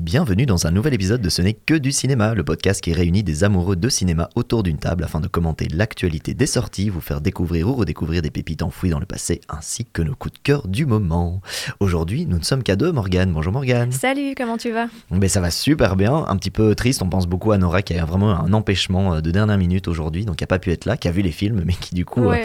et bienvenue dans un nouvel épisode de Ce n'est que du cinéma, le podcast qui réunit des amoureux de cinéma autour d'une table afin de commenter l'actualité des sorties, vous faire découvrir ou redécouvrir des pépites enfouies dans le passé ainsi que nos coups de cœur du moment. Aujourd'hui, nous ne sommes qu'à deux, Morgane. Bonjour Morgane. Salut, comment tu vas? Ben ça va super bien, un petit peu triste, on pense beaucoup à Nora qui a vraiment un empêchement euh, de dernière minute aujourd'hui, donc qui n'a pas pu être là, qui a vu les films, mais qui du coup euh.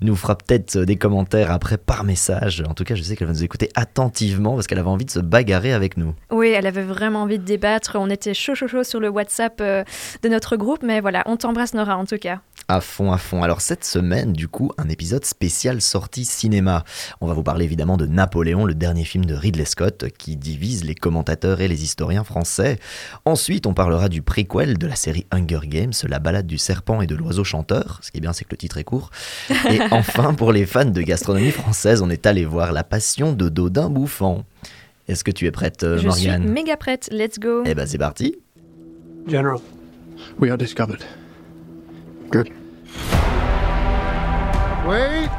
Nous fera peut-être des commentaires après par message. En tout cas, je sais qu'elle va nous écouter attentivement parce qu'elle avait envie de se bagarrer avec nous. Oui, elle avait vraiment envie de débattre. On était chaud, chaud, chaud sur le WhatsApp euh, de notre groupe, mais voilà, on t'embrasse Nora en tout cas. À fond, à fond. Alors cette semaine, du coup, un épisode spécial sortie cinéma. On va vous parler évidemment de Napoléon, le dernier film de Ridley Scott qui divise les commentateurs et les historiens français. Ensuite, on parlera du préquel de la série Hunger Games, la balade du serpent et de l'oiseau chanteur. Ce qui est bien, c'est que le titre est court. Et enfin, pour les fans de gastronomie française, on est allé voir La Passion de Dodin Bouffant. Est-ce que tu es prête, euh, Je suis Morgane méga prête, let's go. Eh ben, c'est parti. General, we are discovered. Good. Wait!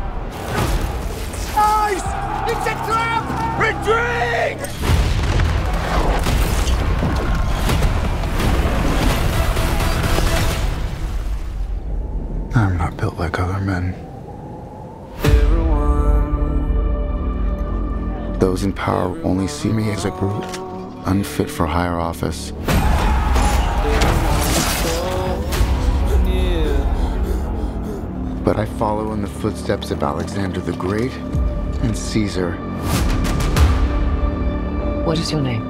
Ice! It's a trap! Retreat! I'm not built like other men. Those in power only see me as a brute, unfit for higher office. But I follow in the footsteps of Alexander the Great and Caesar, What is your name?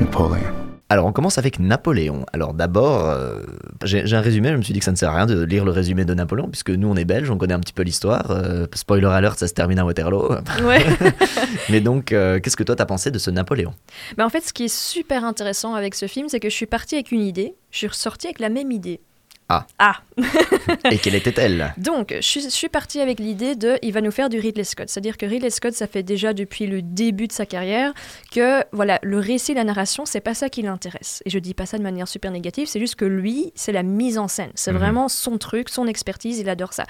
Napoleon. Alors on commence avec Napoléon. Alors d'abord, euh, j'ai un résumé, je me suis dit que ça ne sert à rien de lire le résumé de Napoléon, puisque nous on est belges, on connaît un petit peu l'histoire. Euh, spoiler alert, ça se termine à Waterloo. Ouais. Mais donc, euh, qu'est-ce que toi t'as pensé de ce Napoléon? Mais en fait, ce qui est super intéressant avec ce film, c'est que je suis partie avec une idée, je suis ressortie avec la même idée. Ah. Ah. Et quelle était-elle Donc, je suis, je suis partie avec l'idée de, il va nous faire du Ridley Scott. C'est-à-dire que Ridley Scott, ça fait déjà depuis le début de sa carrière que, voilà, le récit, la narration, c'est pas ça qui l'intéresse. Et je dis pas ça de manière super négative, c'est juste que lui, c'est la mise en scène. C'est Mhm. vraiment son truc, son expertise, il adore ça.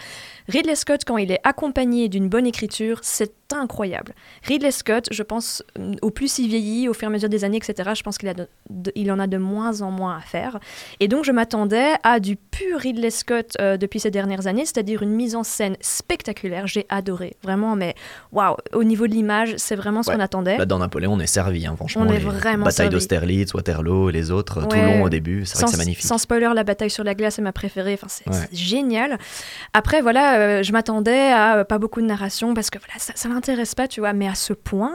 Ridley Scott, quand il est accompagné d'une bonne écriture, c'est incroyable. Ridley Scott, je pense, euh, au plus il vieillit, au fur et à mesure des années, etc., je pense qu'il a de- de- il en a de moins en moins à faire. Et donc, je m'attendais à du pur Ridley Scott euh, depuis ces dernières années, c'est-à-dire une mise en scène spectaculaire. J'ai adoré, vraiment, mais waouh, au niveau de l'image, c'est vraiment ce Ouais. qu'on attendait. Là dans Napoléon, on est servi, hein, franchement. On est vraiment batailles servi. d'Austerlitz, Waterloo et les autres, Ouais. Toulon au début, c'est vrai sans, que c'est magnifique. sans spoiler, la bataille sur la glace est ma préférée. Enfin, c'est Ouais. génial. Après, voilà, euh, je m'attendais à euh, pas beaucoup de narration parce que voilà, ça, ça l'intéresse pas, tu vois. Mais à ce point,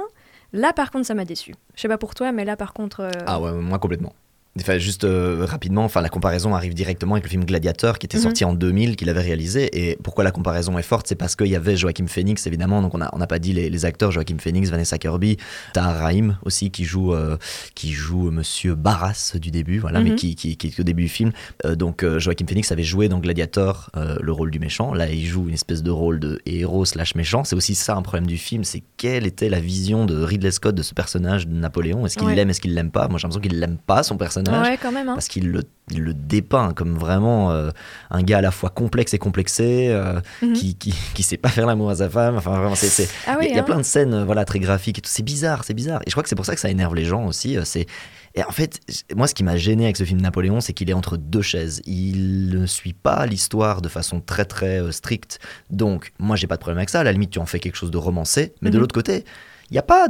là, par contre, ça m'a déçu. Je sais pas pour toi, mais là, par contre. euh, Ah ouais, moi complètement. Enfin, juste euh, rapidement, enfin, la comparaison arrive directement avec le film Gladiator qui était Mhm. sorti en 2000, qu'il avait réalisé. Et pourquoi la comparaison est forte C'est parce qu'il y avait Joachim Phoenix, évidemment. Donc, on n'a on pas dit les, les acteurs Joachim Phoenix, Vanessa Kirby, Tahar Rahim aussi, qui joue, euh, qui joue Monsieur Barras du début, voilà, mais Mhm. qui, qui, qui est au début du film. Euh, donc, Joachim Phoenix avait joué dans Gladiator le rôle du méchant. Là, il joue une espèce de rôle de héros slash méchant. C'est aussi ça un problème du film c'est quelle était la vision de Ridley Scott de ce personnage de Napoléon? Est-ce qu'il Ouais. l'aime, est-ce qu'il l'aime pas? Moi, j'ai l'impression qu'il l'aime pas, son personnage ouais, quand même. hein. parce qu'il le, il le dépeint comme vraiment euh, un gars à la fois complexe et complexé, euh, Mhm. qui, qui, qui sait pas faire l'amour à sa femme. Enfin, vraiment, c'est. Ah il y a- oui, il y, a hein. plein de scènes euh, voilà, très graphiques et tout. C'est bizarre, c'est bizarre. Et je crois que c'est pour ça que ça énerve les gens aussi. C'est. Et en fait, moi, ce qui m'a gêné avec ce film Napoléon, c'est qu'il est entre deux chaises. Il ne suit pas l'histoire de façon très très euh, stricte. Donc, moi, j'ai pas de problème avec ça. À la limite, tu en fais quelque chose de romancé. Mais de Mhm. l'autre côté, il n'y a pas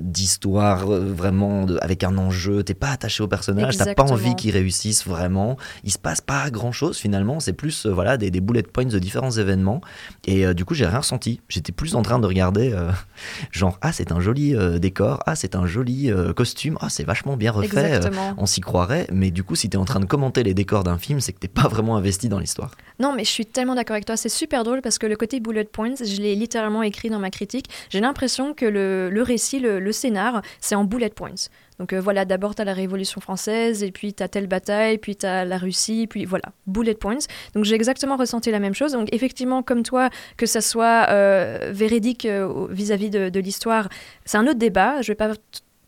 d'histoire euh, vraiment de- avec un enjeu. T'es pas attaché au personnage. T'as pas envie qu'il réussisse vraiment. Il se passe pas grand chose finalement. C'est plus euh, voilà des, des bullet points de différents événements. Et euh, du coup, j'ai rien ressenti. J'étais plus en train de regarder genre ah c'est un joli décor, ah c'est un joli costume, ah c'est vachement bien refait. on s'y croirait, mais du coup, si t'es en train de commenter les décors d'un film, c'est que t'es pas vraiment investi dans l'histoire. Non, mais je suis tellement d'accord avec toi. C'est super drôle parce que le côté bullet points, je l'ai littéralement écrit dans ma critique. J'ai l'impression que le, le récit, le, scénar, c'est en bullet points. Donc euh, voilà, d'abord tu as la Révolution française, et puis tu as telle bataille, puis tu as la Russie, puis voilà, bullet points. Donc j'ai exactement ressenti la même chose. Donc effectivement, comme toi, que ça soit euh, véridique euh, vis-à-vis de, de l'histoire, c'est un autre débat. Je vais pas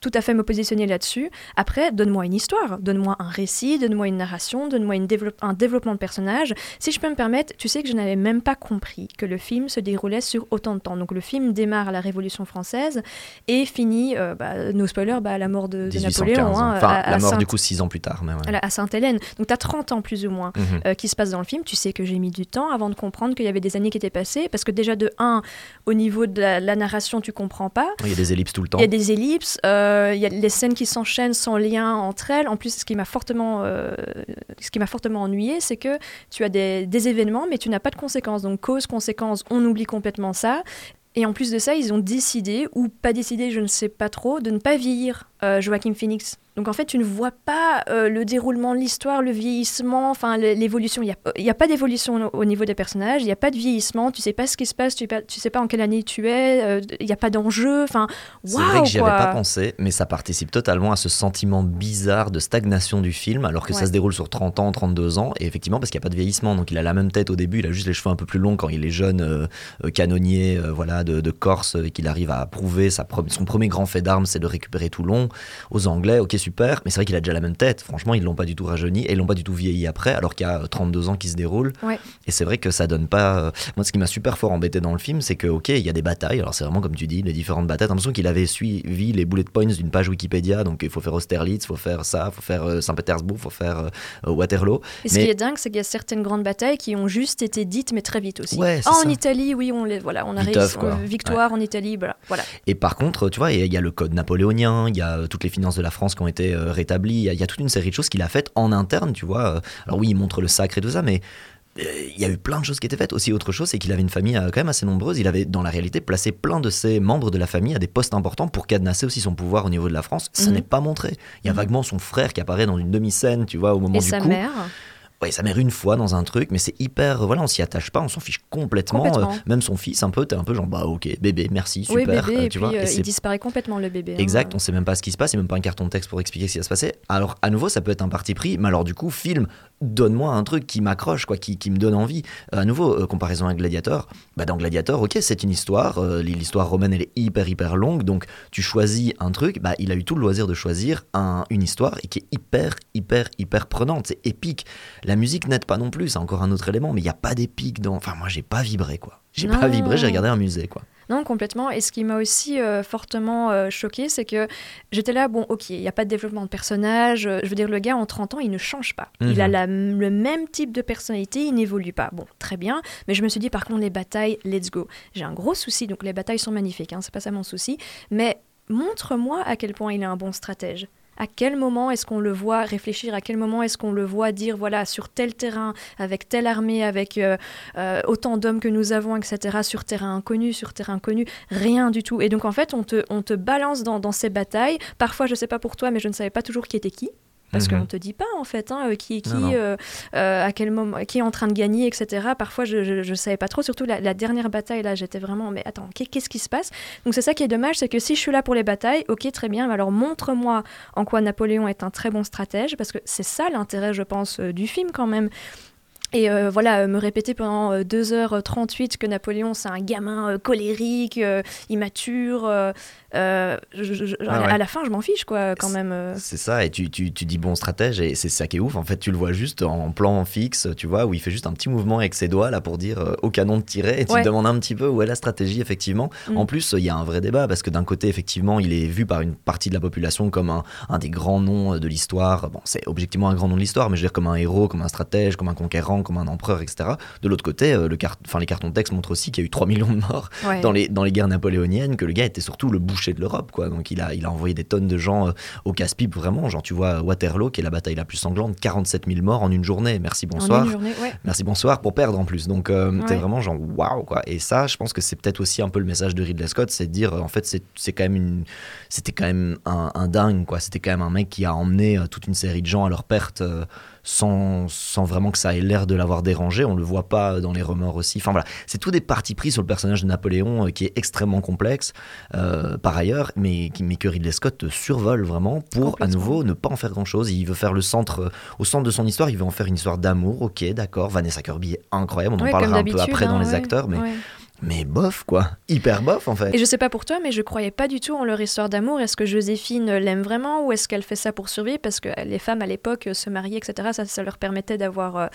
tout à fait me positionner là-dessus. Après, donne-moi une histoire, donne-moi un récit, donne-moi une narration, donne-moi développe- un développement de personnage. Si je peux me permettre, tu sais que je n'avais même pas compris que le film se déroulait sur autant de temps. Donc le film démarre à la Révolution française et finit, euh, bah, no spoiler, bah, à la mort de, de 1815. Napoléon. hein, enfin, à- la mort Saint- du coup six ans plus tard. Mais ouais. à Sainte-Hélène. Donc tu as 30 ans plus ou moins Mhm. euh, qui se passe dans le film. Tu sais que j'ai mis du temps avant de comprendre qu'il y avait des années qui étaient passées. Parce que déjà de 1, au niveau de la, la narration, tu comprends pas. Il y a des ellipses tout le temps. Il y a des ellipses, euh, il y a les scènes qui s'enchaînent sans lien entre elles. En plus, ce qui m'a fortement, euh, ce qui m'a fortement ennuyé, c'est que tu as des, des événements, mais tu n'as pas de conséquences. Donc cause, conséquence, on oublie complètement ça. Et en plus de ça, ils ont décidé, ou pas décidé, je ne sais pas trop, de ne pas vieillir euh, Joaquin Phoenix. Donc en fait, tu ne vois pas euh, le déroulement de l'histoire, le vieillissement, enfin l'évolution. Il n'y a, pas d'évolution au, au niveau des personnages, il n'y a pas de vieillissement, tu sais pas ce qui se passe, tu ne sais, pas- tu sais pas en quelle année tu es, euh, il n'y a pas d'enjeu. Enfin, C'est vrai que j'y avais pas pensé, mais ça participe totalement à ce sentiment bizarre de stagnation du film, alors que ça se déroule sur 30 ans, 32 ans, et effectivement parce qu'il n'y a pas de vieillissement, donc il a la même tête au début, il a juste les cheveux un peu plus longs quand il est jeune euh, canonnier voilà, de, de Corse, et qu'il arrive à prouver sa son premier grand fait d'armes, c'est de récupérer Toulon aux Anglais, ok super, mais c'est vrai qu'il a déjà la même tête, franchement ils l'ont pas du tout rajeuni, et ils l'ont pas du tout vieilli après, alors qu'il y a euh, 32 ans qui se déroulent, Ouais. et c'est vrai que ça donne pas... euh, Moi ce qui m'a super fort embêté dans le film, c'est que ok, il y a des batailles, alors c'est vraiment comme tu dis, les différentes batailles, t'as l'impression qu'il avait suivi les bullet points d'une page Wikipédia, donc il faut faire Austerlitz, il faut faire ça, il faut faire euh, Saint-Pétersbourg, il faut faire euh, euh, Waterloo. Et ce Mais- qui est dingue, c'est qu'il y a certaines grandes batailles qui ont juste été dites, mais très vite aussi. Ouais, ah, en. Italie, oui, on les, voilà, on a réussi, euh, victoire en Italie, voilà. voilà. Et par contre, tu vois, il y a- le code napoléonien, il y a euh, toutes les finances de la France qui ont été euh, rétablies, il y, a- il y a toute une série de choses qu'il a faites en interne, tu vois. Euh, Alors oui, il montre le sacre et tout ça, mais euh, il y a eu plein de choses qui étaient faites. Aussi, autre chose, c'est qu'il avait une famille quand même assez nombreuse. Il avait, dans la réalité, placé plein de ses membres de la famille à des postes importants pour cadenasser aussi son pouvoir au niveau de la France. Ça Mhm. n'est pas montré. Il y a vaguement son frère qui apparaît dans une demi-scène, tu vois, au moment Et du sa coup. mère, Ouais, sa mère une fois dans un truc, mais c'est hyper. Voilà, on s'y attache pas, on s'en fiche complètement. Complètement. Euh, même son fils, un peu, t'es un peu genre, bah ok, bébé, merci, oui, super. bébé, euh, tu puis vois, euh, et c'est il disparaît complètement, le bébé. hein. Exact, on sait même pas ce qui se passe, il n'y a même pas un carton de texte pour expliquer ce qui va se passer. Alors, à nouveau, ça peut être un parti pris, mais alors, du coup, film, donne-moi un truc qui m'accroche, quoi, qui, qui me donne envie. Euh, à nouveau, euh, comparaison avec Gladiator, bah, dans Gladiator, ok, c'est une histoire, euh, l'histoire romaine, elle est hyper, hyper longue, donc tu choisis un truc, bah, il a eu tout le loisir de choisir un- une histoire et qui est hyper, hyper, hyper prenante, c'est épique. La musique n'aide pas non plus, c'est encore un autre élément, mais il n'y a pas d'épique dans. Enfin, moi, j'ai pas vibré, quoi. J'ai pas vibré, j'ai regardé un musée, quoi. Non, complètement. Et ce qui m'a aussi euh, fortement euh, choqué, c'est que j'étais là, bon, ok, il n'y a pas de développement de personnage. euh, je veux dire, le gars, en 30 ans, il ne change pas. Il Mhm. a la- le même type de personnalité, il n'évolue pas. Bon, très bien. Mais je me suis dit, par contre, les batailles, let's go. J'ai un gros souci, donc les batailles sont magnifiques, hein, c'est pas ça mon souci. Mais montre-moi à quel point il est un bon stratège. À quel moment est-ce qu'on le voit réfléchir? À quel moment est-ce qu'on le voit dire, voilà, sur tel terrain, avec telle armée, avec euh, euh, autant d'hommes que nous avons, etc., sur terrain inconnu, sur terrain connu, rien du tout. Et donc, en fait, on te, balance dans, dans ces batailles. Parfois, je sais pas pour toi, mais je ne savais pas toujours qui était qui. Parce Mhm. qu'on te dit pas en fait hein, euh, qui est qui, Non, non. euh, euh, à quel moment, qui est en train de gagner, etc. Parfois je, je savais pas trop. Surtout la, la dernière bataille là, j'étais vraiment mais attends qu'est- qu'est-ce qui se passe? Donc c'est ça qui est dommage, c'est que si je suis là pour les batailles, ok très bien, mais alors montre-moi en quoi Napoléon est un très bon stratège parce que c'est ça l'intérêt je pense du film quand même. Et euh, voilà, euh, me répéter pendant euh, 2h38 que Napoléon c'est un gamin euh, colérique, euh, immature, euh, euh, je- je- je- Ah à, ouais. à la fin je m'en fiche quoi quand même. euh. C'est ça, et tu, tu, tu dis bon stratège, et c'est ça qui est ouf. En fait, tu le vois juste en plan fixe, tu vois, où il fait juste un petit mouvement avec ses doigts là pour dire euh, au canon de tirer, et tu Ouais. te demandes un petit peu où est la stratégie, effectivement. Mm. En plus, il y a un vrai débat, parce que d'un côté, effectivement, il est vu par une partie de la population comme un, un des grands noms de l'histoire. Bon, c'est objectivement un grand nom de l'histoire, mais je veux dire comme un héros, comme un stratège, comme un conquérant, comme un empereur, etc. De l'autre côté, euh, le car- enfin, les cartons de texte montrent aussi qu'il y a eu 3 millions de morts Ouais. dans les, dans les guerres napoléoniennes, que le gars était surtout le boucher de l'Europe, quoi. Donc il a, il a envoyé des tonnes de gens euh, au casse-pipe, vraiment. Genre, tu vois, Waterloo, qui est la bataille la plus sanglante, 47 000 morts en une journée. Merci, bonsoir. une journée, ouais. Merci, bonsoir, pour perdre en plus. Donc, euh, t'es vraiment genre, waouh, quoi. Et ça, je pense que c'est peut-être aussi un peu le message de Ridley Scott, c'est de dire, euh, en fait, c'est c'est quand même une. C'était quand même un, un dingue, quoi. C'était quand même un mec qui a emmené toute une série de gens à leur perte. euh, sans, sans vraiment que ça ait l'air de l'avoir dérangé, on le voit pas dans les remords aussi. Enfin voilà, c'est tout des partis pris sur le personnage de Napoléon euh, qui est extrêmement complexe euh, par ailleurs, mais, qui- mais que Ridley Scott survole vraiment pour à nouveau ne pas en faire grand chose. Il veut faire le centre, euh, au centre de son histoire, il veut en faire une histoire d'amour, ok, d'accord. Vanessa Kirby est incroyable, on en Ouais, parlera un peu après dans hein, les acteurs, mais ouais. Mais bof quoi, hyper bof en fait. Et je sais pas pour toi, mais je croyais pas du tout en leur histoire d'amour. Est-ce que Joséphine l'aime vraiment ou est-ce qu'elle fait ça pour survivre? Parce que les femmes à l'époque euh, se mariaient, etc. Ça, ça leur permettait d'avoir euh,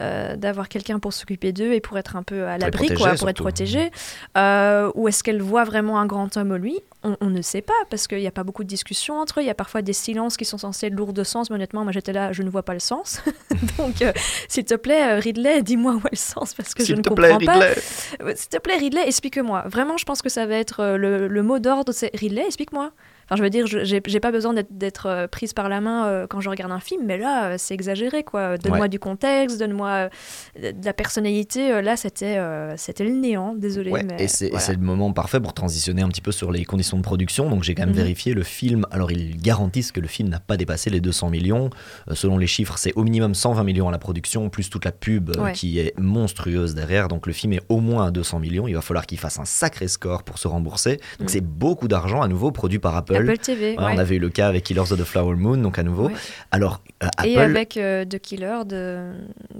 euh, d'avoir quelqu'un pour s'occuper d'eux et pour être un peu à l'abri, quoi, pour être protégée. Euh, ou est-ce qu'elle voit vraiment un grand homme en lui on, on ne sait pas parce qu'il n'y a pas beaucoup de discussions entre eux. Il y a parfois des silences qui sont censés être lourds de sens. Mais honnêtement, moi j'étais là, je ne vois pas le sens. Donc, euh, s'il te plaît, euh, Ridley, dis-moi où est le sens parce que je ne plaît, comprends pas. Euh, S'il te plaît, Ridley, explique-moi. Vraiment, je pense que ça va être euh, le, le mot d'ordre, c'est Ridley, explique-moi. Enfin, je veux dire, je- j'ai pas besoin d'être- euh, prise par la main euh, quand je regarde un film, mais là, euh, c'est exagéré, quoi. Donne-moi Ouais. du contexte, donne-moi euh, de la personnalité. Là, c'était c'était le néant, désolé. Ouais, mais et c'est voilà. le moment parfait pour transitionner un petit peu sur les conditions de production. Donc j'ai quand même Mhm. vérifié le film. Alors ils garantissent que le film n'a pas dépassé les 200 millions. Selon les chiffres, c'est au minimum 120 millions à la production, plus toute la pub Ouais. qui est monstrueuse derrière. Donc le film est au moins à 200 millions. Il va falloir qu'il fasse un sacré score pour se rembourser. Donc Mhm. c'est beaucoup d'argent à nouveau produit par Apple. Apple TV, Ouais, ouais. On avait eu le cas avec Killers of the Flower Moon, donc à nouveau. Ouais. Alors euh, Apple. Et avec euh, The Killer de.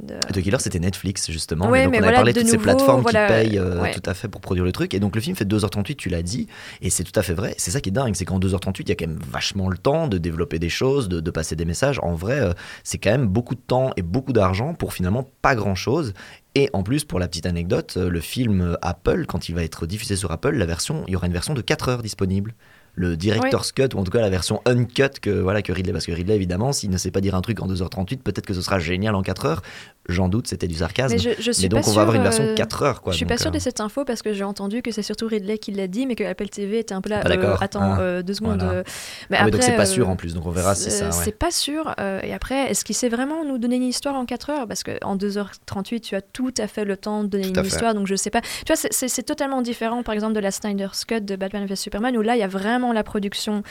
de- The Killer, c'était Netflix, justement. Mais donc, mais on voilà, avait parlé de toutes ces plateformes voilà, qui payent euh, tout à fait pour produire le truc. Et donc, le film fait 2h38, tu l'as dit. Et c'est tout à fait vrai. C'est ça qui est dingue, c'est qu'en 2h38, il y a quand même vachement le temps de développer des choses, de, de passer des messages. En vrai, euh, c'est quand même beaucoup de temps et beaucoup d'argent pour finalement pas grand-chose. Et en plus, pour la petite anecdote, le film Apple, quand il va être diffusé sur Apple, la version, il y aura une version de 4 heures disponible. Le director's cut, ou en tout cas la version uncut que, voilà, que Ridley. Parce que Ridley, évidemment, s'il ne sait pas dire un truc en 2h38, peut-être que ce sera génial en 4 heures. J'en doute, c'était du sarcasme. Mais je, je suis Mais donc, pas on va avoir une version de euh, 4 heures. Quoi, je suis donc, pas sûre euh, de cette info parce que j'ai entendu que c'est surtout Ridley qui l'a dit, mais que Apple TV était un peu là. Euh, attends, Ah, euh, deux secondes. voilà. euh, mais ah oui, donc après, c'est pas euh, sûr en plus, donc on verra si ça. Euh, ouais. C'est pas sûr. euh, et après, est-ce qu'il sait vraiment nous donner une histoire en 4 heures? Parce qu'en 2h38, tu as tout à fait le temps de donner Tout une histoire. Donc je sais pas. Tu vois, c'est- totalement différent, par exemple, de la Snyder's Cut de Batman vs Superman, où là, il y a vraiment la production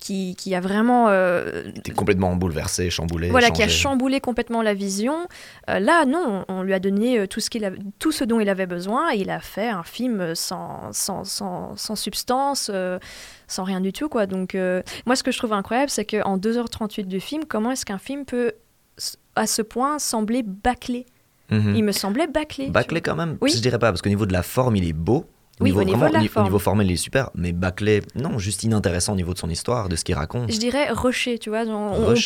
qui, qui a vraiment. euh, T'es complètement bouleversé, chamboulé. voilà, qui a chamboulé complètement la vision. Euh, là, non, on lui a donné euh, tout ce, qu'il avait- tout ce dont il avait besoin et il a fait un film sans, sans, sans, sans substance, euh, sans rien du tout. Quoi. Donc, euh, moi, ce que je trouve incroyable, c'est qu'en 2h38 du film, comment est-ce qu'un film peut, à ce point, sembler bâclé? Mhm. Il me semblait bâclé. Bâclé quand même Oui. Je dirais pas, parce qu'au niveau de la forme, il est beau. Oui, au niveau de la ni- forme. Au niveau formel, il est super, mais bâclé, non, juste inintéressant au niveau de son histoire, de ce qu'il raconte. Je dirais rusher, tu vois.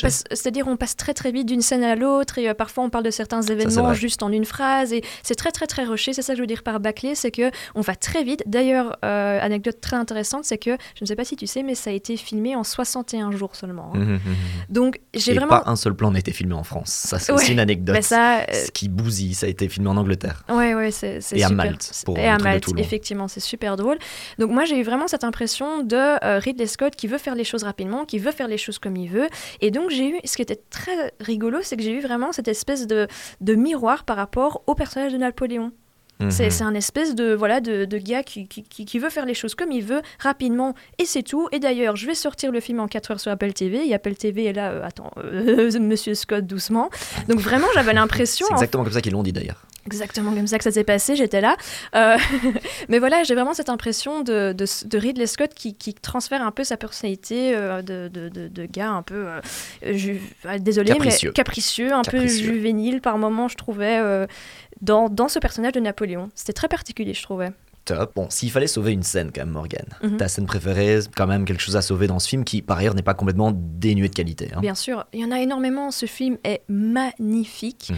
C'est-à-dire, on passe très très vite d'une scène à l'autre et euh, parfois on parle de certains événements juste en une phrase et c'est très très très rushé. C'est ça que je veux dire par bâclé, c'est que on va très vite. D'ailleurs, euh, anecdote très intéressante, c'est que je ne sais pas si tu sais, mais ça a été filmé en 61 jours seulement. hein. Mhm, mhm. Donc j'ai vraiment. pas un seul plan n'a été filmé en France. Ça, c'est Ouais, aussi une anecdote. Mais ça, euh, Ce qui bousille, ça a été filmé en Angleterre. Ouais, ouais, c'est Et à. Malte, pour et à Malte, Toulon. C'est super drôle. Donc moi, j'ai eu vraiment cette impression de euh, Ridley Scott qui veut faire les choses rapidement, qui veut faire les choses comme il veut. Et donc j'ai eu, ce qui était très rigolo, c'est que j'ai eu vraiment cette espèce de, de miroir par rapport au personnage de Napoléon. C'est Mhm. c'est un espèce de voilà de, de gars qui, qui, qui- veut faire les choses comme il veut, rapidement, et c'est tout. Et d'ailleurs, je vais sortir le film en 4 heures sur Apple TV. Et Apple TV est là, euh, attends, euh, Monsieur Scott, doucement. Donc vraiment, j'avais l'impression... C'est en exactement comme ça qu'ils l'ont dit d'ailleurs. Exactement comme ça que ça s'est passé, j'étais là. Euh, mais voilà, j'ai vraiment cette impression de, de, de Ridley Scott qui, qui transfère un peu sa personnalité euh, de, gars un peu, euh, ju- ah, désolé, Capricieux. mais capricieux, un Capricieux. peu juvénile par moments, je trouvais, dans, dans ce personnage de Napoléon. C'était très particulier, je trouvais. Top. Bon, s'il fallait sauver une scène quand même, Morgan, Mhm. ta scène préférée, quand même quelque chose à sauver dans ce film qui, par ailleurs, n'est pas complètement dénué de qualité. hein. Bien sûr, il y en a énormément. Ce film est magnifique. Mhm.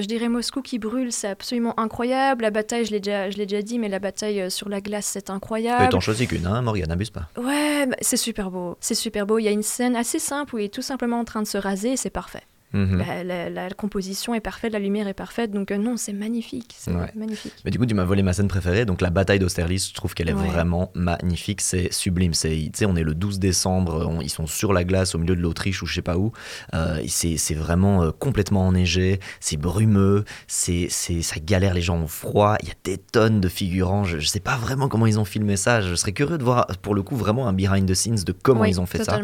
Je dirais Moscou qui brûle, c'est absolument incroyable. La bataille, je l'ai déjà, je l'ai déjà dit, mais la bataille euh, sur la glace, c'est incroyable. t'en choisis qu'une, hein, Morgan, n'abuse pas. Ouais, bah, c'est super beau. C'est super beau. Il y a une scène assez simple où il est tout simplement en train de se raser et c'est parfait. Mhm. La, la- la composition est parfaite, la lumière est parfaite. Donc euh, non, c'est magnifique. C'est Ouais. magnifique. Mais du coup, tu m'as volé ma scène préférée. Donc, la bataille d'Austerlitz, je trouve qu'elle est Ouais. vraiment magnifique. C'est sublime. C'est, tu sais, on est le 12 décembre. on- ils sont sur la glace au milieu de l'Autriche ou je sais pas où. Euh, c'est, vraiment euh, complètement enneigé. C'est brumeux. C'est, ça galère. Les gens ont froid. Il y a des tonnes de figurants. Je, je sais pas vraiment comment ils ont filmé ça. Je serais curieux de voir, pour le coup, vraiment un behind the scenes de comment Oui, ils ont fait ça.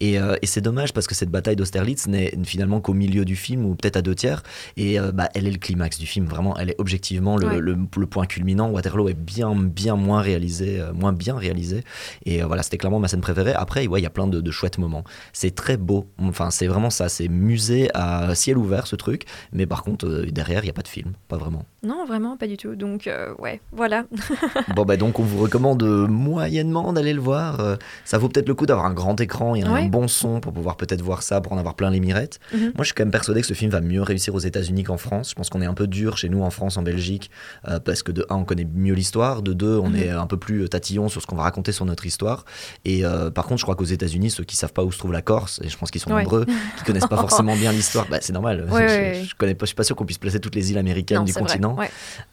Et, euh, et c'est dommage parce que cette bataille d'Austerlitz n'est finalement qu'au qu'au milieu du film ou peut-être à deux tiers. Et euh, bah, elle est le climax du film. Vraiment, elle est objectivement le, Ouais. le- le point culminant. Waterloo est bien, bien moins réalisé, euh, moins bien réalisé. Et euh, voilà, c'était clairement ma scène préférée. Après, ouais, il y a plein de, de chouettes moments. C'est très beau. Enfin, c'est vraiment ça. C'est musée à ciel ouvert ce truc. Mais par contre, derrière, il n'y a pas de film. Pas vraiment. Non, vraiment, pas du tout. Donc, ouais, voilà. Bon, bah donc, on vous recommande moyennement d'aller le voir. Ça vaut peut-être le coup d'avoir un grand écran et un Ouais. bon son pour pouvoir peut-être voir ça, pour en avoir plein les mirettes. Mhm. Moi, je suis quand même persuadé que ce film va mieux réussir aux États-Unis qu'en France. Je pense qu'on est un peu dur chez nous en France, en Belgique, euh, parce que de un, on connaît mieux l'histoire, de deux, on est un peu plus tatillon sur ce qu'on va raconter sur notre histoire. Et euh, par contre, je crois qu'aux États-Unis, ceux qui savent pas où se trouve la Corse, et je pense qu'ils sont Ouais. nombreux, qui connaissent pas forcément bien l'histoire, bah, c'est normal. Ouais, je, ouais, je connais pas, je suis pas sûr qu'on puisse placer toutes les îles américaines Non, du continent.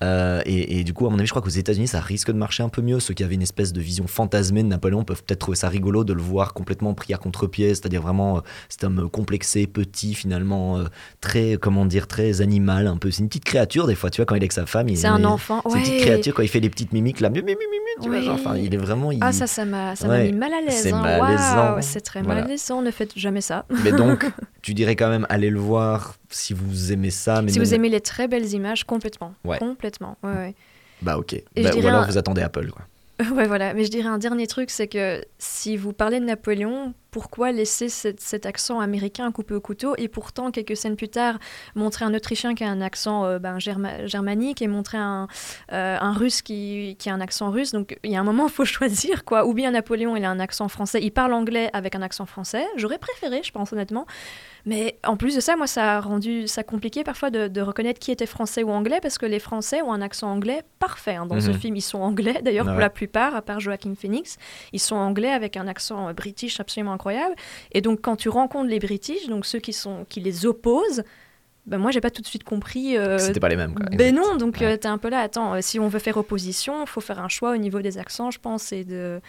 Euh, et, et du coup, à mon avis, je crois qu'aux États-Unis, ça risque de marcher un peu mieux. Ceux qui avaient une espèce de vision fantasmée de Napoléon peuvent peut-être trouver ça rigolo de le voir complètement pris à contre-pied, c'est-à-dire vraiment euh, cet homme complexé, petit, finalement, euh, très, comment dire, très animal, un peu. C'est une petite créature, des fois, tu vois, quand il est avec sa femme. C'est un enfant. C'est une petite ouais. créature, quand il fait les petites mimiques, là, tu vois, genre, enfin, il est vraiment. il- Ah, ça, ça m'a Ouais, mis mal à l'aise. c'est hein. malaisant. Waouh, c'est très Voilà. malaisant. Ne faites jamais ça. Mais donc, tu dirais quand même, allez le voir si vous aimez ça. Mais si vous aimez les très belles images, complètement. Ouais. Complètement. Ouais, ouais. Bah, ok. Bah, ou alors, un- vous attendez Apple, quoi. Ouais, voilà. Mais je dirais un dernier truc, c'est que si vous parlez de Napoléon, pourquoi laisser cette- cet accent américain coupé au couteau et pourtant, quelques scènes plus tard, montrer un Autrichien qui a un accent euh, ben, germa- germanique et montrer un, euh, un Russe qui, qui a un accent russe. Donc, il y a un moment, il faut choisir, quoi. Ou bien Napoléon, il a un accent français, il parle anglais avec un accent français. J'aurais préféré, je pense, honnêtement. Mais en plus de ça, moi, ça a rendu ça compliqué parfois de, de reconnaître qui était français ou anglais parce que les Français ont un accent anglais parfait. hein. Dans ce Mhm. film, ils sont anglais, d'ailleurs, pour la plupart, à part Joaquin Phoenix. Ils sont anglais avec un accent euh, british absolument incroyable. Et donc, quand tu rencontres les British, donc ceux qui, sont, qui les opposent, ben moi, j'ai pas tout de suite compris. euh, C'était pas les mêmes, quoi. ben non, donc Ouais. euh, t'es un peu là, attends, euh, si on veut faire opposition, faut faire un choix au niveau des accents, je pense, et de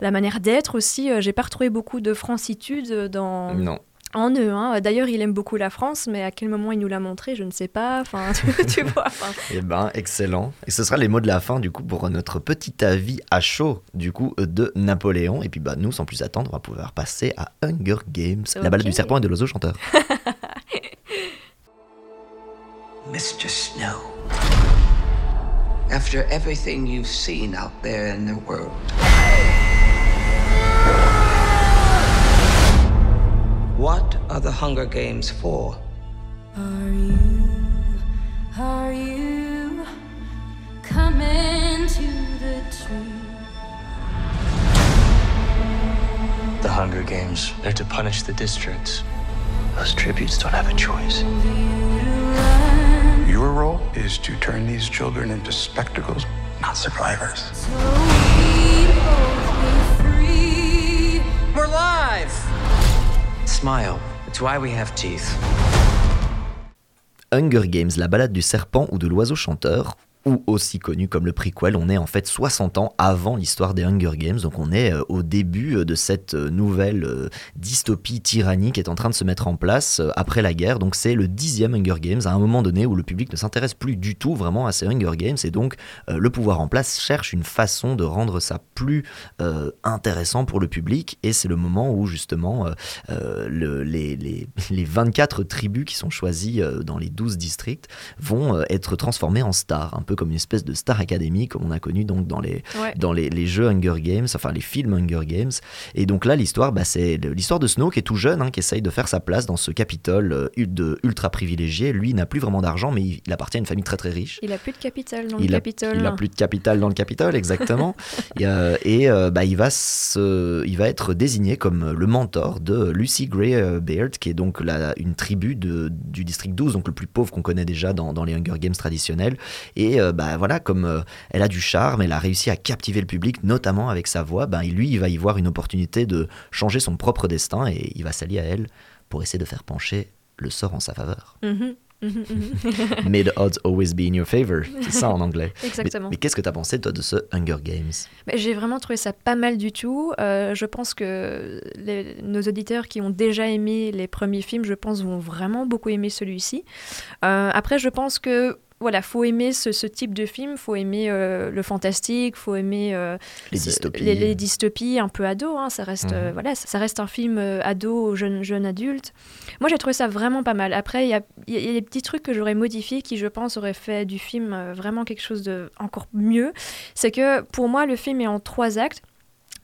la manière d'être aussi. J'ai pas retrouvé beaucoup de francitude dans, Non. En eux. hein. D'ailleurs, il aime beaucoup la France, mais à quel moment il nous l'a montré, je ne sais pas. Enfin, tu, tu vois. enfin, Eh ben, excellent. Et ce sera les mots de la fin, du coup, pour notre petit avis à chaud, du coup, de Napoléon. Et puis, bah, nous, sans plus attendre, on va pouvoir passer à Hunger Games, la balade du serpent et de l'oiseau chanteur. Mr. Snow. After everything you've seen out there in the world, are the Hunger Games for? Are you, are you coming to the tree? The Hunger Games, they're to punish the districts. Those tributes don't have a choice. Your role is to turn these children into spectacles, not survivors. So we both be free. We're live! Smile. Hunger Games, la balade du serpent ou de l'oiseau chanteur, ou aussi connu comme le prequel, on est en fait 60 ans avant l'histoire des Hunger Games, donc on est euh, au début euh, de cette euh, nouvelle dystopie tyrannique qui est en train de se mettre en place après la guerre, donc c'est le dixième Hunger Games, à un moment donné où le public ne s'intéresse plus du tout vraiment à ces Hunger Games, et donc le pouvoir en place cherche une façon de rendre ça plus intéressant pour le public, et c'est le moment où justement le- les, les, les 24 tribus qui sont choisies dans les 12 districts vont être transformées en stars, un peu comme une espèce de star académie comme on a connu donc dans les, ouais. dans les, les jeux Hunger Games, enfin les films Hunger Games. Et donc là, l'histoire, bah, c'est l'histoire de Snow qui est tout jeune, hein, qui essaye de faire sa place dans ce Capitole euh, de ultra privilégié. Lui n'a plus vraiment d'argent, mais il, il appartient à une famille très très riche. Il a plus de capital dans Il le a, Capitole. il a plus de capital dans le Capitole, exactement. et euh, et, euh, bah, il, va se, il va être désigné comme le mentor de Lucy Gray Baird, qui est donc la, une tribu de, du district 12, donc le plus pauvre qu'on connaît déjà dans, dans les Hunger Games traditionnels. Et euh, bah, voilà, comme euh, elle a du charme, elle a réussi à captiver le public, notamment avec sa voix, ben, lui, il va y voir une opportunité de changer son propre destin et il va s'allier à elle pour essayer de faire pencher le sort en sa faveur. Mhm, mhm, mhm. May the odds always be in your favor. C'est ça en anglais. Exactement. mais qu'est-ce que tu as pensé, toi, de ce Hunger Games? Mais J'ai vraiment trouvé ça pas mal du tout. Euh, je pense que les- nos auditeurs qui ont déjà aimé les premiers films, je pense, vont vraiment beaucoup aimer celui-ci. Euh, après, je pense que voilà, faut aimer ce, ce type de film, faut aimer euh, le fantastique, faut aimer euh, Les dystopies. les, les dystopies un peu ado. hein, ça reste, euh, Mhm. voilà, ça, ça reste un film euh, ado, jeune, jeune adulte. Moi, j'ai trouvé ça vraiment pas mal. Après, il y a, il y a- y a des petits trucs que j'aurais modifiés qui, je pense, auraient fait du film euh, vraiment quelque chose de encore mieux. C'est que pour moi, le film est en trois actes.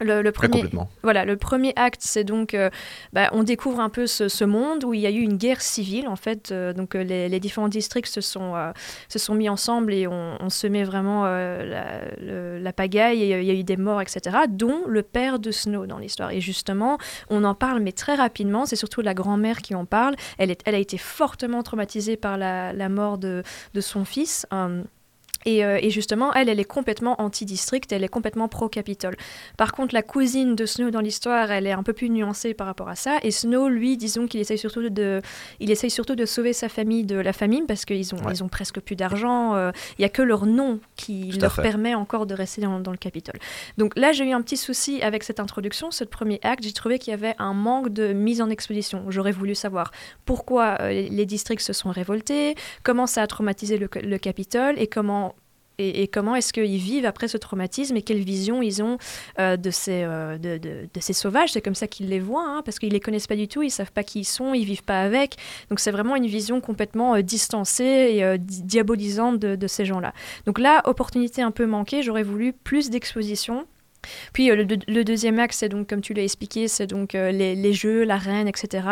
Le, premier, voilà, le premier acte, c'est donc, euh, bah, on découvre un peu ce, ce monde où il y a eu une guerre civile, en fait. euh, donc, euh, les, les différents districts se sont, euh, se sont mis ensemble et on, on se met vraiment la, le- la pagaille et il y a eu des morts, etc., dont le père de Snow dans l'histoire. Et justement, on en parle, mais très rapidement. C'est surtout la grand-mère qui en parle. Elle, est, elle a été fortement traumatisée par la, la mort de, de son fils. Et, euh, et justement, elle, elle est complètement anti-district, elle est complètement pro-Capitole. Par contre, la cousine de Snow dans l'histoire, elle est un peu plus nuancée par rapport à ça. Et Snow, lui, disons qu'il essaye surtout de, il essaye surtout de sauver sa famille de la famine parce qu'ils ont, Ouais. ils ont presque plus d'argent. euh, Il y a que leur nom qui Tout leur permet encore de rester dans, dans le Capitole. Donc là, j'ai eu un petit souci avec cette introduction, ce premier acte. J'ai trouvé qu'il y avait un manque de mise en expédition. J'aurais voulu savoir pourquoi euh, les- les districts se sont révoltés, comment ça a traumatisé le, le Capitole et comment et, comment est-ce qu'ils vivent après ce traumatisme et quelle vision ils ont euh, de, ces, euh, de, de- ces sauvages? C'est comme ça qu'ils les voient, hein, parce qu'ils les connaissent pas du tout, ils savent pas qui ils sont, ils vivent pas avec. Donc c'est vraiment une vision complètement euh, distancée et di- diabolisante de, de ces gens-là. Donc là, opportunité un peu manquée, j'aurais voulu plus d'exposition. Puis euh, le, deux- le deuxième acte, c'est donc, comme tu l'as expliqué, c'est donc euh, les, jeux, la reine, etc.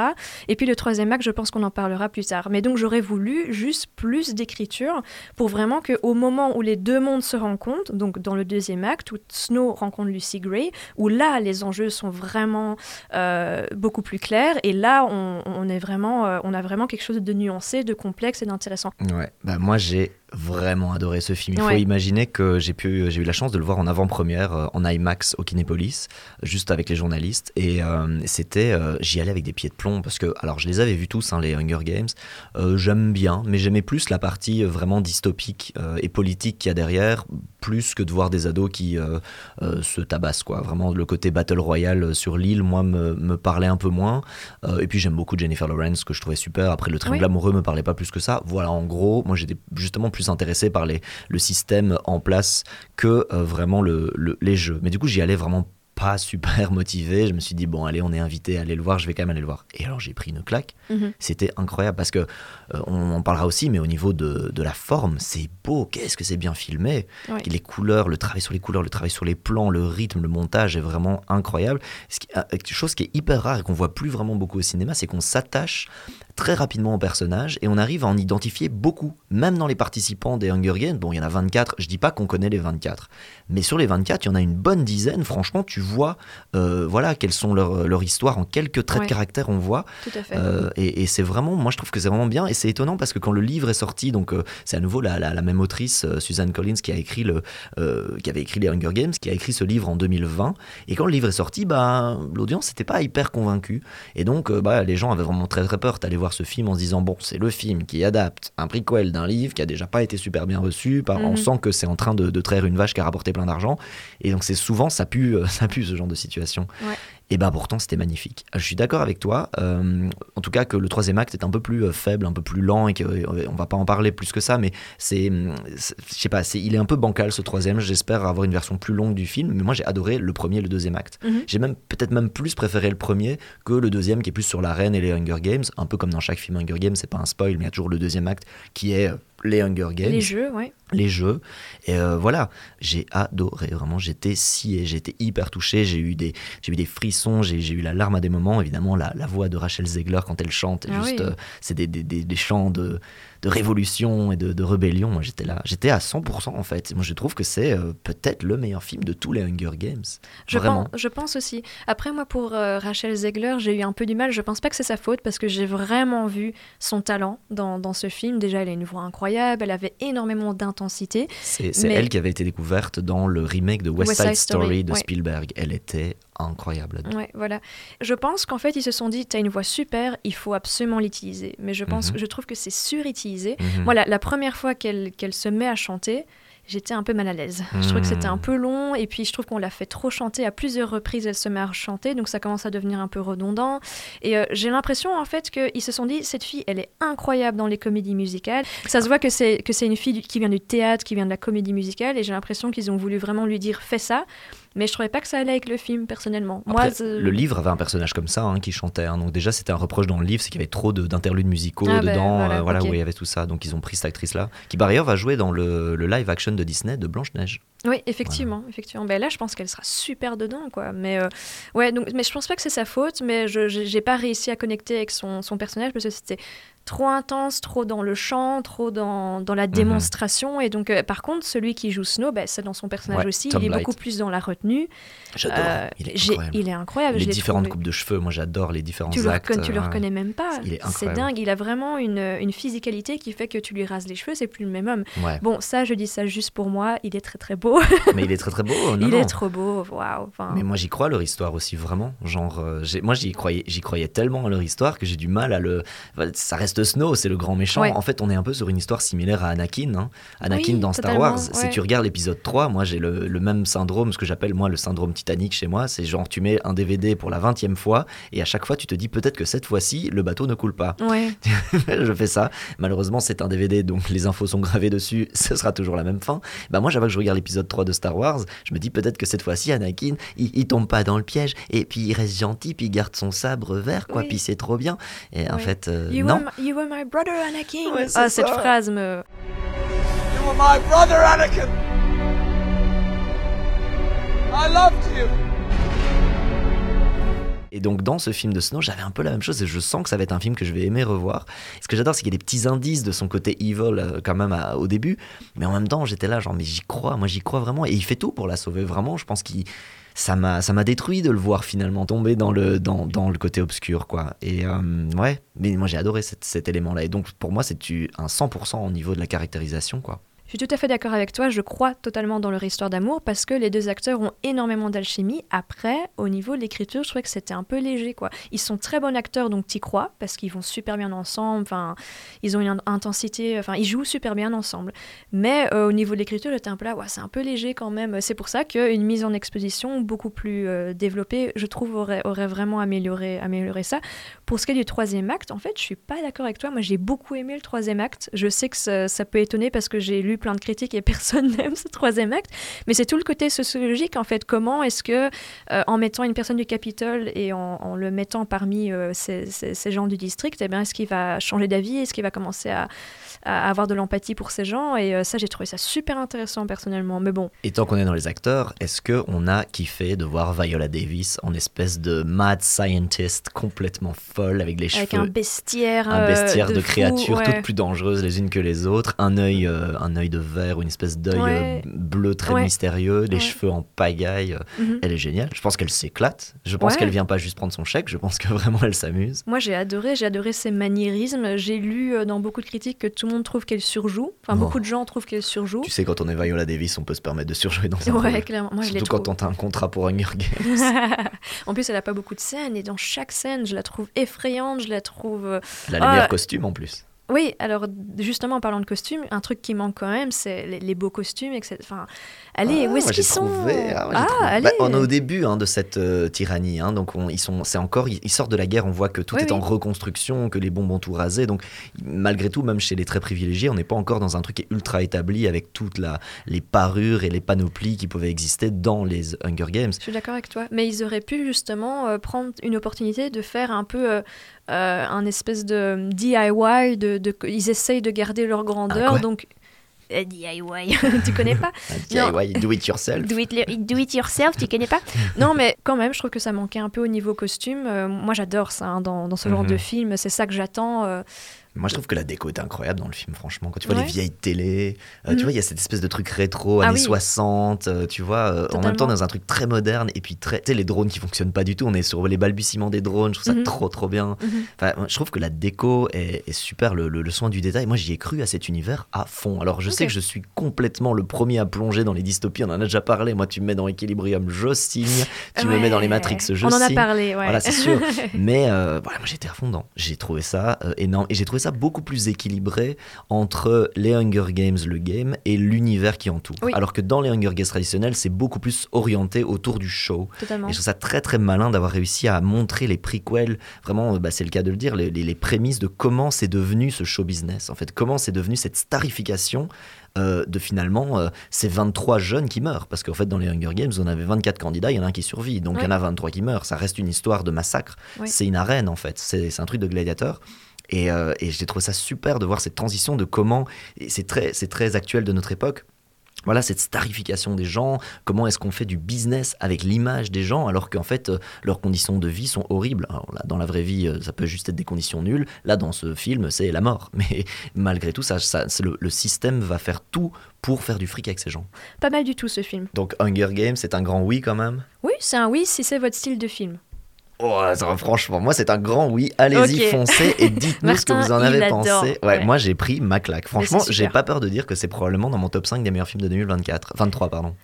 Et puis le troisième acte, je pense qu'on en parlera plus tard. Mais donc j'aurais voulu juste plus d'écriture pour vraiment qu'au moment où les deux mondes se rencontrent, donc dans le deuxième acte, où Snow rencontre Lucy Gray, où là les enjeux sont vraiment euh, beaucoup plus clairs, et là on, on est vraiment, on a vraiment quelque chose de nuancé, de complexe et d'intéressant. Ouais, bah moi j'ai vraiment adoré ce film. Il faut imaginer que j'ai pu, j'ai eu la chance de le voir en avant-première euh, en IMAX au Kinépolis, juste avec les journalistes, et euh, c'était, euh, j'y allais avec des pieds de plomb parce que, alors je les avais vus tous, hein, les Hunger Games. Euh, j'aime bien, mais j'aimais plus la partie vraiment dystopique et politique qu'il y a derrière, plus que de voir des ados qui se tabassent quoi. Vraiment le côté battle royale sur l'île, moi me, me parlait un peu moins. Et puis j'aime beaucoup Jennifer Lawrence que je trouvais super. Après le triangle Oui. amoureux me parlait pas plus que ça. Voilà en gros, moi j'étais justement plus intéressé par les, le système en place que euh, vraiment le, le- les jeux. Mais du coup j'y allais vraiment pas super motivé. Je me suis dit bon allez on est invité à aller le voir, je vais quand même aller le voir. Et alors j'ai pris une claque. Mhm. C'était incroyable parce que euh, on en parlera aussi, mais au niveau de, de la forme, c'est beau. Qu'est-ce que c'est bien filmé Ouais. Les couleurs, le travail sur les couleurs, le travail sur les plans, le rythme, le montage est vraiment incroyable. Ce qui, euh, quelque chose qui est hyper rare et qu'on voit plus vraiment beaucoup au cinéma, c'est qu'on s'attache très rapidement au personnage et on arrive à en identifier beaucoup, même dans les participants des Hunger Games. Bon, il y en a 24, je dis pas qu'on connaît les 24, mais sur les 24, il y en a une bonne dizaine. Franchement, tu vois, euh, voilà, quelles sont leurs leur histoires en quelques traits Ouais. de caractère, on voit. Tout à fait. Euh, et et c'est vraiment, moi je trouve que c'est vraiment bien et c'est étonnant parce que quand le livre est sorti, donc euh, c'est à nouveau la, la- la même autrice, Suzanne Collins, qui a écrit le, qui avait écrit les Hunger Games, qui a écrit ce livre en 2020. Et quand le livre est sorti, bah l'audience n'était pas hyper convaincue. Et donc bah, les gens avaient vraiment très très peur d'aller voir ce film en se disant bon c'est le film qui adapte un prequel d'un livre qui a déjà pas été super bien reçu. Par- On Mhm. sent que c'est en train de, de traire une vache qui a rapporté plein d'argent. Et donc c'est souvent ça pue, euh, ça pue ce genre de situation. Ouais. Et ben pourtant c'était magnifique. Je suis d'accord avec toi. euh, en tout cas que le troisième acte est un peu plus euh, faible, un peu plus lent et qu'on va pas en parler plus que ça, mais c'est, hum, je sais pas, c'est, il est un peu bancal ce troisième. J'espère avoir une version plus longue du film, mais moi j'ai adoré le premier et le deuxième acte. Mhm. J'ai même peut-être même plus préféré le premier que le deuxième qui est plus sur la reine et les Hunger Games. Un peu comme dans chaque film Hunger Games, c'est pas un spoil, mais il y a toujours le deuxième acte qui est euh, les Hunger Games Les jeux, ouais. les jeux. Et euh, voilà, j'ai adoré, vraiment, j'étais scié, j'étais hyper touché, j'ai eu des, j'ai eu des frissons, j'ai eu la larme à des moments, évidemment, la, la voix de Rachel Zegler quand elle chante, Ah juste, oui. euh, c'est des, des, des, des chants de, de révolution et de, de rébellion, moi j'étais là, j'étais à 100% en fait. Moi je trouve que c'est euh, peut-être le meilleur film de tous les Hunger Games. Je vraiment. pense, je pense aussi. Après, moi, pour euh, Rachel Zegler, j'ai eu un peu du mal. Je pense pas que c'est sa faute parce que j'ai vraiment vu son talent dans, dans ce film. Déjà, elle a une voix incroyable, elle avait énormément d'intensité. C'est Mais- elle qui avait été découverte dans le remake de West, West Side Side Story, Story, de ouais. Spielberg. Elle était incroyable. Ouais, voilà. Je pense qu'en fait, ils se sont dit, t'as une voix super, il faut absolument l'utiliser. Mais je pense, Mhm. je trouve que c'est surutilisé. Mhm. Moi, la, la première fois qu'elle se met à chanter, j'étais un peu mal à l'aise. Je trouve que c'était un Hmm. peu long et puis je trouve qu'on l'a fait trop chanter à plusieurs reprises. Elle se met à chanter, donc ça commence à devenir un peu redondant. Et euh, j'ai l'impression en fait qu'ils se sont dit cette fille, elle est incroyable dans les comédies musicales. Ça se voit que c'est que c'est une fille du- qui vient du théâtre, qui vient de la comédie musicale, et j'ai l'impression qu'ils ont voulu vraiment lui dire fais ça. Mais je trouvais pas que ça allait avec le film personnellement. Moi, le livre avait un personnage comme ça hein, qui chantait. hein. donc déjà, c'était un reproche dans le livre, c'est qu'il y avait trop de- d'interludes musicaux Ah ben, dedans, voilà, euh, voilà, où il y avait tout ça. Donc ils ont pris cette actrice-là, qui par ailleurs va jouer dans le, le live action de Disney de Blanche-Neige. Oui, effectivement, effectivement. Ben là, je pense qu'elle sera super dedans, quoi. Mais euh, ouais, donc, mais je pense pas que c'est sa faute, mais je j'ai j'ai pas réussi à connecter avec son, son personnage parce que c'était trop intense, trop dans le chant, trop dans, dans la Mhm. démonstration. Et donc, euh, par contre, celui qui joue Snow, ben, c'est dans son personnage Ouais, aussi. Tom il est Light. beaucoup plus dans la retenue. J'adore. Euh, il est incroyable. il est incroyable. les différentes trouvé. coupes de cheveux, moi j'adore les différents Tu le, actes. reconna- tu le euh, reconnais même pas. C'est dingue. Il a vraiment une, une physicalité qui fait que tu lui rases les cheveux, c'est plus le même homme. Ouais. Bon, ça, je dis ça juste pour moi. Il est très très beau. Mais il est très très beau. non, il non. est trop beau. Waouh. Enfin, Mais moi j'y crois leur histoire aussi vraiment. Genre, moi j'y croyais, j'y croyais tellement à leur histoire que j'ai du mal à le. enfin, Ça reste Snow, c'est le grand méchant. Ouais. En fait, on est un peu sur une histoire similaire à Anakin. hein. Anakin Oui, dans Star Wars. Si tu regardes l'épisode 3, moi j'ai le, le même syndrome, ce que j'appelle moi le syndrome Titanic chez moi. C'est genre tu mets un DVD pour la 20 e fois et à chaque fois tu te dis peut-être que cette fois-ci le bateau ne coule pas. ouais. je fais ça. Malheureusement, c'est un DVD, donc les infos sont gravées dessus. Ce sera toujours la même fin. Bah moi, j'avoue que je regarde l'épisode 3 de Star Wars. Je me dis peut-être que cette fois-ci, Anakin, il, il tombe pas dans le piège et puis il reste gentil, puis il garde son sabre vert, quoi. Oui. Puis c'est trop bien. Et en fait, euh, non. You were my brother, Anakin. Ouais, ah, cette phrase me. You were my brother, Anakin! I loved you! Et donc dans ce film de Snow, j'avais un peu la même chose et je sens que ça va être un film que je vais aimer revoir. Ce que j'adore, c'est qu'il y a des petits indices de son côté evil euh, quand même à- au début, mais en même temps, j'étais là genre mais j'y crois, moi j'y crois vraiment et il fait tout pour la sauver vraiment. Je pense qu'il ça m'a détruit de le voir finalement tomber dans le côté obscur quoi. Et euh, ouais, mais moi j'ai adoré cet, cet élément là et donc pour moi c'est un 100% au niveau de la caractérisation quoi. Je suis tout à fait d'accord avec toi. Je crois totalement dans leur histoire d'amour parce que les deux acteurs ont énormément d'alchimie. Après, au niveau de l'écriture, je trouvais que c'était un peu léger. quoi. Ils sont très bons acteurs, donc t'y crois parce qu'ils vont super bien ensemble. Enfin, ils ont une in- intensité. Enfin, ils jouent super bien ensemble. Mais euh, au niveau de l'écriture, j'étais un peu là. C'est un peu léger quand même. C'est pour ça qu'une mise en exposition beaucoup plus euh, développée, je trouve, aurait, vraiment amélioré, amélioré ça. Pour ce qui est du troisième acte, en fait, je suis pas d'accord avec toi. Moi, j'ai beaucoup aimé le troisième acte. Je sais que ça peut étonner parce que j'ai lu plein de critiques et personne n'aime ce troisième acte. Mais c'est tout le côté sociologique, en fait. Comment est-ce que, euh, en mettant une personne du Capitole et en, en le mettant parmi euh, ces, ces- ces gens du district, eh bien, est-ce qu'il va changer d'avis? Est-ce qu'il va commencer à, à avoir de l'empathie pour ces gens? Et euh, ça, j'ai trouvé ça super intéressant personnellement. Mais bon, Et tant qu'on est dans les acteurs, est-ce que on a kiffé de voir Viola Davis en espèce de mad scientist complètement folle avec les avec cheveux un bestiaire, un bestiaire de, fou, créatures ouais. toutes plus dangereuses les unes que les autres, un œil, un œil de verre ou une espèce d'œil Ouais. euh, bleu très Ouais. mystérieux, les Ouais. cheveux en pagaille. euh, Mhm. Elle est géniale. Je pense qu'elle s'éclate. Je pense qu'elle vient pas juste prendre son chèque. Je pense que vraiment elle s'amuse. Moi, j'ai adoré, j'ai adoré ses maniérismes. J'ai lu euh, dans beaucoup de critiques que tout le monde trouve qu'elle surjoue. Enfin, Oh. beaucoup de gens trouvent qu'elle surjoue. Tu sais, quand on est Viola Davis, on peut se permettre de surjouer dans un Ouais, rôle. clairement. Moi, Surtout quand on a un contrat pour Hunger Games. en plus, elle a pas beaucoup de scènes et dans chaque scène, je la trouve effrayante, je la trouve. Elle a les meilleurs costumes en plus. Oui, alors justement en parlant de costumes, un truc qui manque quand même, c'est les, les beaux costumes, etc. Enfin, allez, Ah, où est-ce qu'ils sont ah, Ah, allez. Bah, on est au début hein, de cette euh, tyrannie, hein, donc on- ils sont, c'est encore, ils, ils sortent de la guerre, on voit que tout Oui, est en reconstruction, que les bombes ont tout rasé, donc malgré tout, même chez les très privilégiés, on n'est pas encore dans un truc qui est ultra établi avec toutes la, les parures et les panoplies qui pouvaient exister dans les Hunger Games. Je suis d'accord avec toi, mais ils auraient pu justement euh, prendre une opportunité de faire un peu euh, euh, un espèce de DIY, de, de- ils essayent de garder leur grandeur, quoi donc euh, DIY, tu connais pas? Non. DIY, do it yourself. Do it, do it yourself, tu connais pas? Non, mais quand même, je trouve que ça manquait un peu au niveau costume. Euh, moi, j'adore ça hein, dans, dans ce genre Mhm. de film. C'est ça que j'attends. euh. Moi, je trouve que la déco est incroyable dans le film, franchement. Quand tu vois Ouais. les vieilles télés, euh, Mhm. tu vois, il y a cette espèce de truc rétro, Ah années oui. 60, euh, tu vois, euh, en même temps dans un truc très moderne, et puis très. Tu sais, les drones qui fonctionnent pas du tout, on est sur les balbutiements des drones, je trouve ça Mhm. trop, trop bien. Mhm. Enfin, je trouve que la déco est, est super, le, le- le soin du détail. Moi, j'y ai cru à cet univers à fond. Alors, je sais que je suis complètement le premier à plonger dans les dystopies, on en a déjà parlé. Moi, tu me mets dans Equilibrium, je signe. Tu me mets dans les. Matrix, je On en a signe. parlé, ouais. Voilà, c'est sûr. Mais euh, voilà, moi j'étais à fond dedans. J'ai trouvé ça énorme. Et j'ai trouvé ça beaucoup plus équilibré entre les Hunger Games, le game, et l'univers qui entoure. Oui. Alors que dans les Hunger Games traditionnels, c'est beaucoup plus orienté autour du show. Totalement. Et je trouve ça très très malin d'avoir réussi à montrer les prequels, vraiment, euh, bah, c'est le cas de le dire, les, les- les prémices de comment c'est devenu ce show business, en fait, comment c'est devenu cette starification euh, de finalement euh, ces 23 jeunes qui meurent. Parce qu'en fait, dans les Hunger Games, on avait 24 candidats, il y en a un qui survit, donc il y en a 23 qui meurent. Ça reste une histoire de massacre. Ouais. C'est une arène, en fait, c'est un truc de gladiateur. Et, euh, et j'ai trouvé ça super de voir cette transition de comment, et c'est très, très actuel de notre époque, voilà cette starification des gens, comment est-ce qu'on fait du business avec l'image des gens alors qu'en fait euh, leurs conditions de vie sont horribles. Alors là, dans la vraie vie, euh, ça peut juste être des conditions nulles. Là, dans ce film, c'est la mort. Mais malgré tout, ça, le, le système va faire tout pour faire du fric avec ces gens. Pas mal du tout ce film. Donc Hunger Games, c'est un grand oui quand même? Oui, c'est un oui si c'est votre style de film. Oh, ça, franchement, moi c'est un grand oui. Allez-y, Ok. foncez et dites-nous ce que vous en avez pensé. Ouais, Ouais. moi j'ai pris ma claque. Franchement, j'ai pas peur de dire que c'est probablement dans mon top 5 des meilleurs films de 2024. 23, pardon.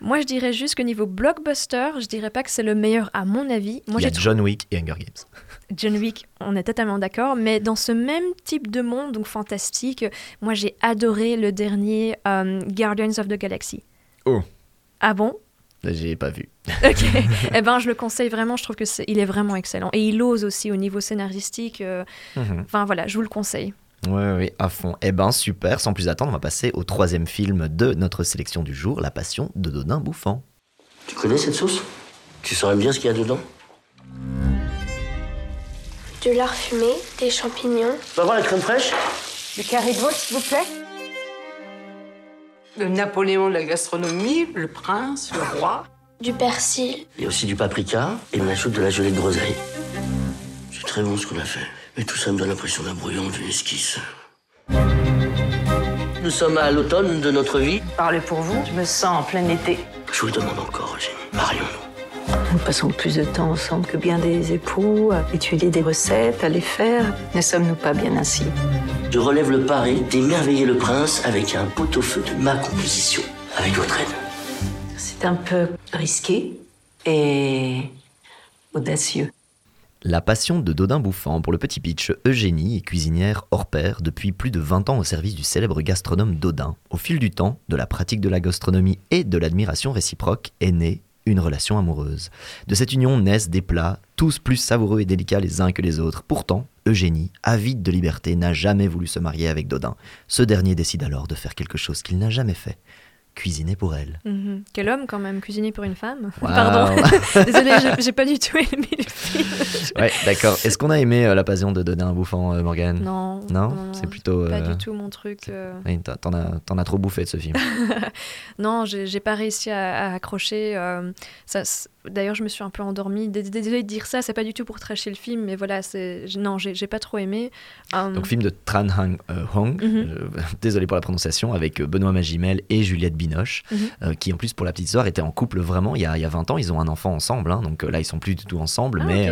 Moi, je dirais juste que niveau blockbuster, je dirais pas que c'est le meilleur à mon avis. Moi, Il y a j'ai John Wick et Hunger Games. John Wick, on est totalement d'accord, mais dans ce même type de monde, donc fantastique, moi j'ai adoré le dernier euh, Guardians of the Galaxy. Oh. Ah bon? J'ai pas vu. Ok. eh ben, je le conseille vraiment. Je trouve que c'est, il est vraiment excellent et il ose aussi au niveau scénaristique. euh, Mhm. Enfin voilà, je vous le conseille. Oui, oui, à fond. Eh ben, super. Sans plus attendre, on va passer au troisième film de notre sélection du jour, La Passion de Dodin Bouffant. Tu connais cette sauce? Tu saurais dire ce qu'il y a dedans? Du lard fumé, des champignons, Tu vas voir la crème fraîche Du carré de veau, s'il vous plaît. Le Napoléon de la gastronomie, le prince, le roi. du persil, Il y a aussi du paprika et on ajoute de la gelée de groseille. C'est très bon ce qu'on a fait. Mais tout ça me donne l'impression d'un brouillon d'une esquisse. Nous sommes à l'automne de notre vie. Parlez pour vous, je me sens en plein été. Je vous le demande encore, Eugénie. Marions-nous. Nous passons plus de temps ensemble que bien des époux, à étudier des recettes, à les faire. Ne sommes-nous pas bien ainsi? Je relève le pari d'émerveiller le prince avec un pot-au-feu de ma composition. Avec votre aide. C'est un peu risqué et audacieux. La Passion de Dodin Bouffant. Pour le petit pitch, Eugénie est cuisinière hors pair depuis plus de 20 ans au service du célèbre gastronome Dodin. Au fil du temps, de la pratique de la gastronomie et de l'admiration réciproque est née une relation amoureuse. De cette union naissent des plats, tous plus savoureux et délicats les uns que les autres. Pourtant, Eugénie, avide de liberté, n'a jamais voulu se marier avec Dodin. Ce dernier décide alors de faire quelque chose qu'il n'a jamais fait. Cuisiner pour elle. Mhm. Quel homme quand même, cuisiner pour une femme. Pardon. Désolée, j'ai, pas du tout aimé le film. Ouais, d'accord. Est-ce qu'on a aimé euh, La Passion de Dodin Bouffant, euh, Morgane Non. Non, c'est plutôt... Pas euh, du tout mon truc. euh. Oui, t'en- as, as trop bouffé de ce film. Non, j'ai, pas réussi à, à accrocher. euh, ça, D'ailleurs, je me suis un peu endormie. Dés- Désolée de dire ça, c'est pas du tout pour tracher le film, mais voilà, non, j'ai, pas trop aimé. Euh, Donc film de Tran Hang euh, Hong, Mhm. euh, désolé pour la prononciation, avec euh, Benoît Magimel et Juliette Binoche, Mhm. euh, qui en plus pour la petite histoire étaient en couple vraiment il y a, il y a 20 ans, ils ont un enfant ensemble, hein, donc là ils sont plus du tout ensemble, Ah, mais,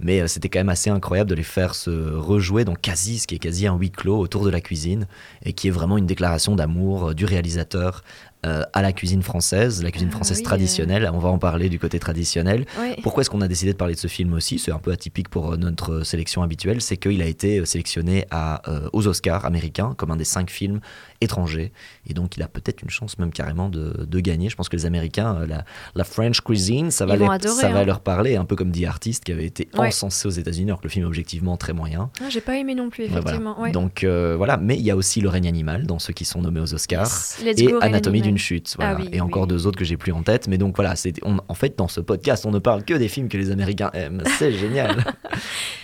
mais c'était quand même assez incroyable de les faire se rejouer dans quasi, ce qui est quasi un huis clos autour de la cuisine, et qui est vraiment une déclaration d'amour du réalisateur euh, à la cuisine française, la cuisine Ah, française oui, traditionnelle, on va en parler du côté traditionnel. Pourquoi est-ce qu'on a décidé de parler de ce film aussi? C'est un peu atypique pour euh, notre sélection habituelle, c'est qu'il a été euh, sélectionné à, euh, aux Oscars américains comme un des cinq films étrangers, et donc il a peut-être une chance même carrément de, de gagner. Je pense que les Américains, euh, la, la French cuisine, ça va, les- adorer, ça va hein. leur parler, un peu comme The Artist qui avait été Ouais. encensé aux États-Unis, alors que le film est objectivement très moyen. Ah, j'ai pas aimé non plus, Ouais, voilà. effectivement. ouais. Donc euh, voilà, mais il y a aussi Le règne animal dans ceux qui sont nommés aux Oscars Yes. Et Anatomie. D'une chute. Voilà. Ah oui, et encore oui. deux autres que j'ai plus en tête. Mais donc voilà, c'est, on- en fait, dans ce podcast, on ne parle que des films que les Américains aiment. C'est génial.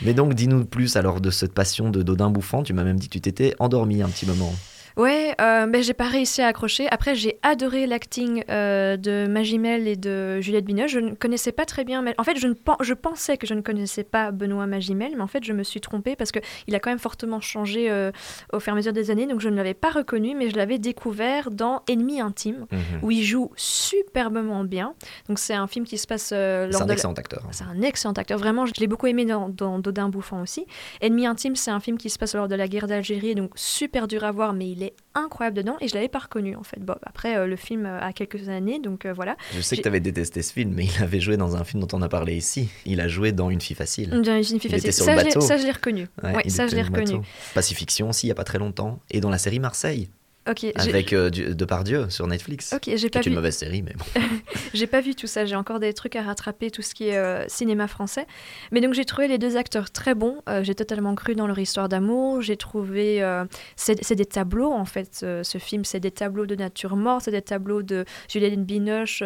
mais donc, dis-nous plus alors de cette passion de Dodin Bouffant. Tu m'as même dit que tu t'étais endormi un petit moment. Ouais, euh, ben, j'ai pas réussi à accrocher. Après, j'ai adoré l'acting euh, de Magimel et de Juliette Binoche. Je ne connaissais pas très bien. Mais... En fait, je, ne pen- je pensais que je ne connaissais pas Benoît Magimel, mais en fait, je me suis trompée parce qu'il a quand même fortement changé euh, au fur et à mesure des années. Donc, je ne l'avais pas reconnu, mais je l'avais découvert dans Ennemi intime, où il joue superbement bien. Donc, c'est un film qui se passe euh, C'est un de excellent acteur. c'est un excellent acteur. Vraiment, je l'ai beaucoup aimé dans, dans Dodin Bouffant aussi. Ennemi intime, c'est un film qui se passe lors de la guerre d'Algérie, donc super dur à voir, mais il est est incroyable dedans et je l'avais pas reconnu en fait. Bon, après, euh, le film euh, a quelques années, donc euh, voilà. Je sais que tu avais détesté ce film, mais il avait joué dans un film dont on a parlé ici. Il a joué dans Une fille facile. Dans une fille Il facile. était sur ça, le bateau. ça, je l'ai reconnu. Ouais, Ouais, il ça, je l'ai reconnu. Pacifiction aussi, il y a pas très longtemps. Et dans la série Marseille, Ok, avec euh, du- Depardieu sur Netflix. Ok, j'ai pas est une vu. mauvaise série, mais bon. J'ai pas vu tout ça, j'ai encore des trucs à rattraper, tout ce qui est euh, cinéma français. Mais donc j'ai trouvé les deux acteurs très bons, euh, j'ai totalement cru dans leur histoire d'amour, j'ai trouvé... euh, c'est c'est des tableaux en fait, ce, film, c'est des tableaux de nature morte, c'est des tableaux de Juliette Binoche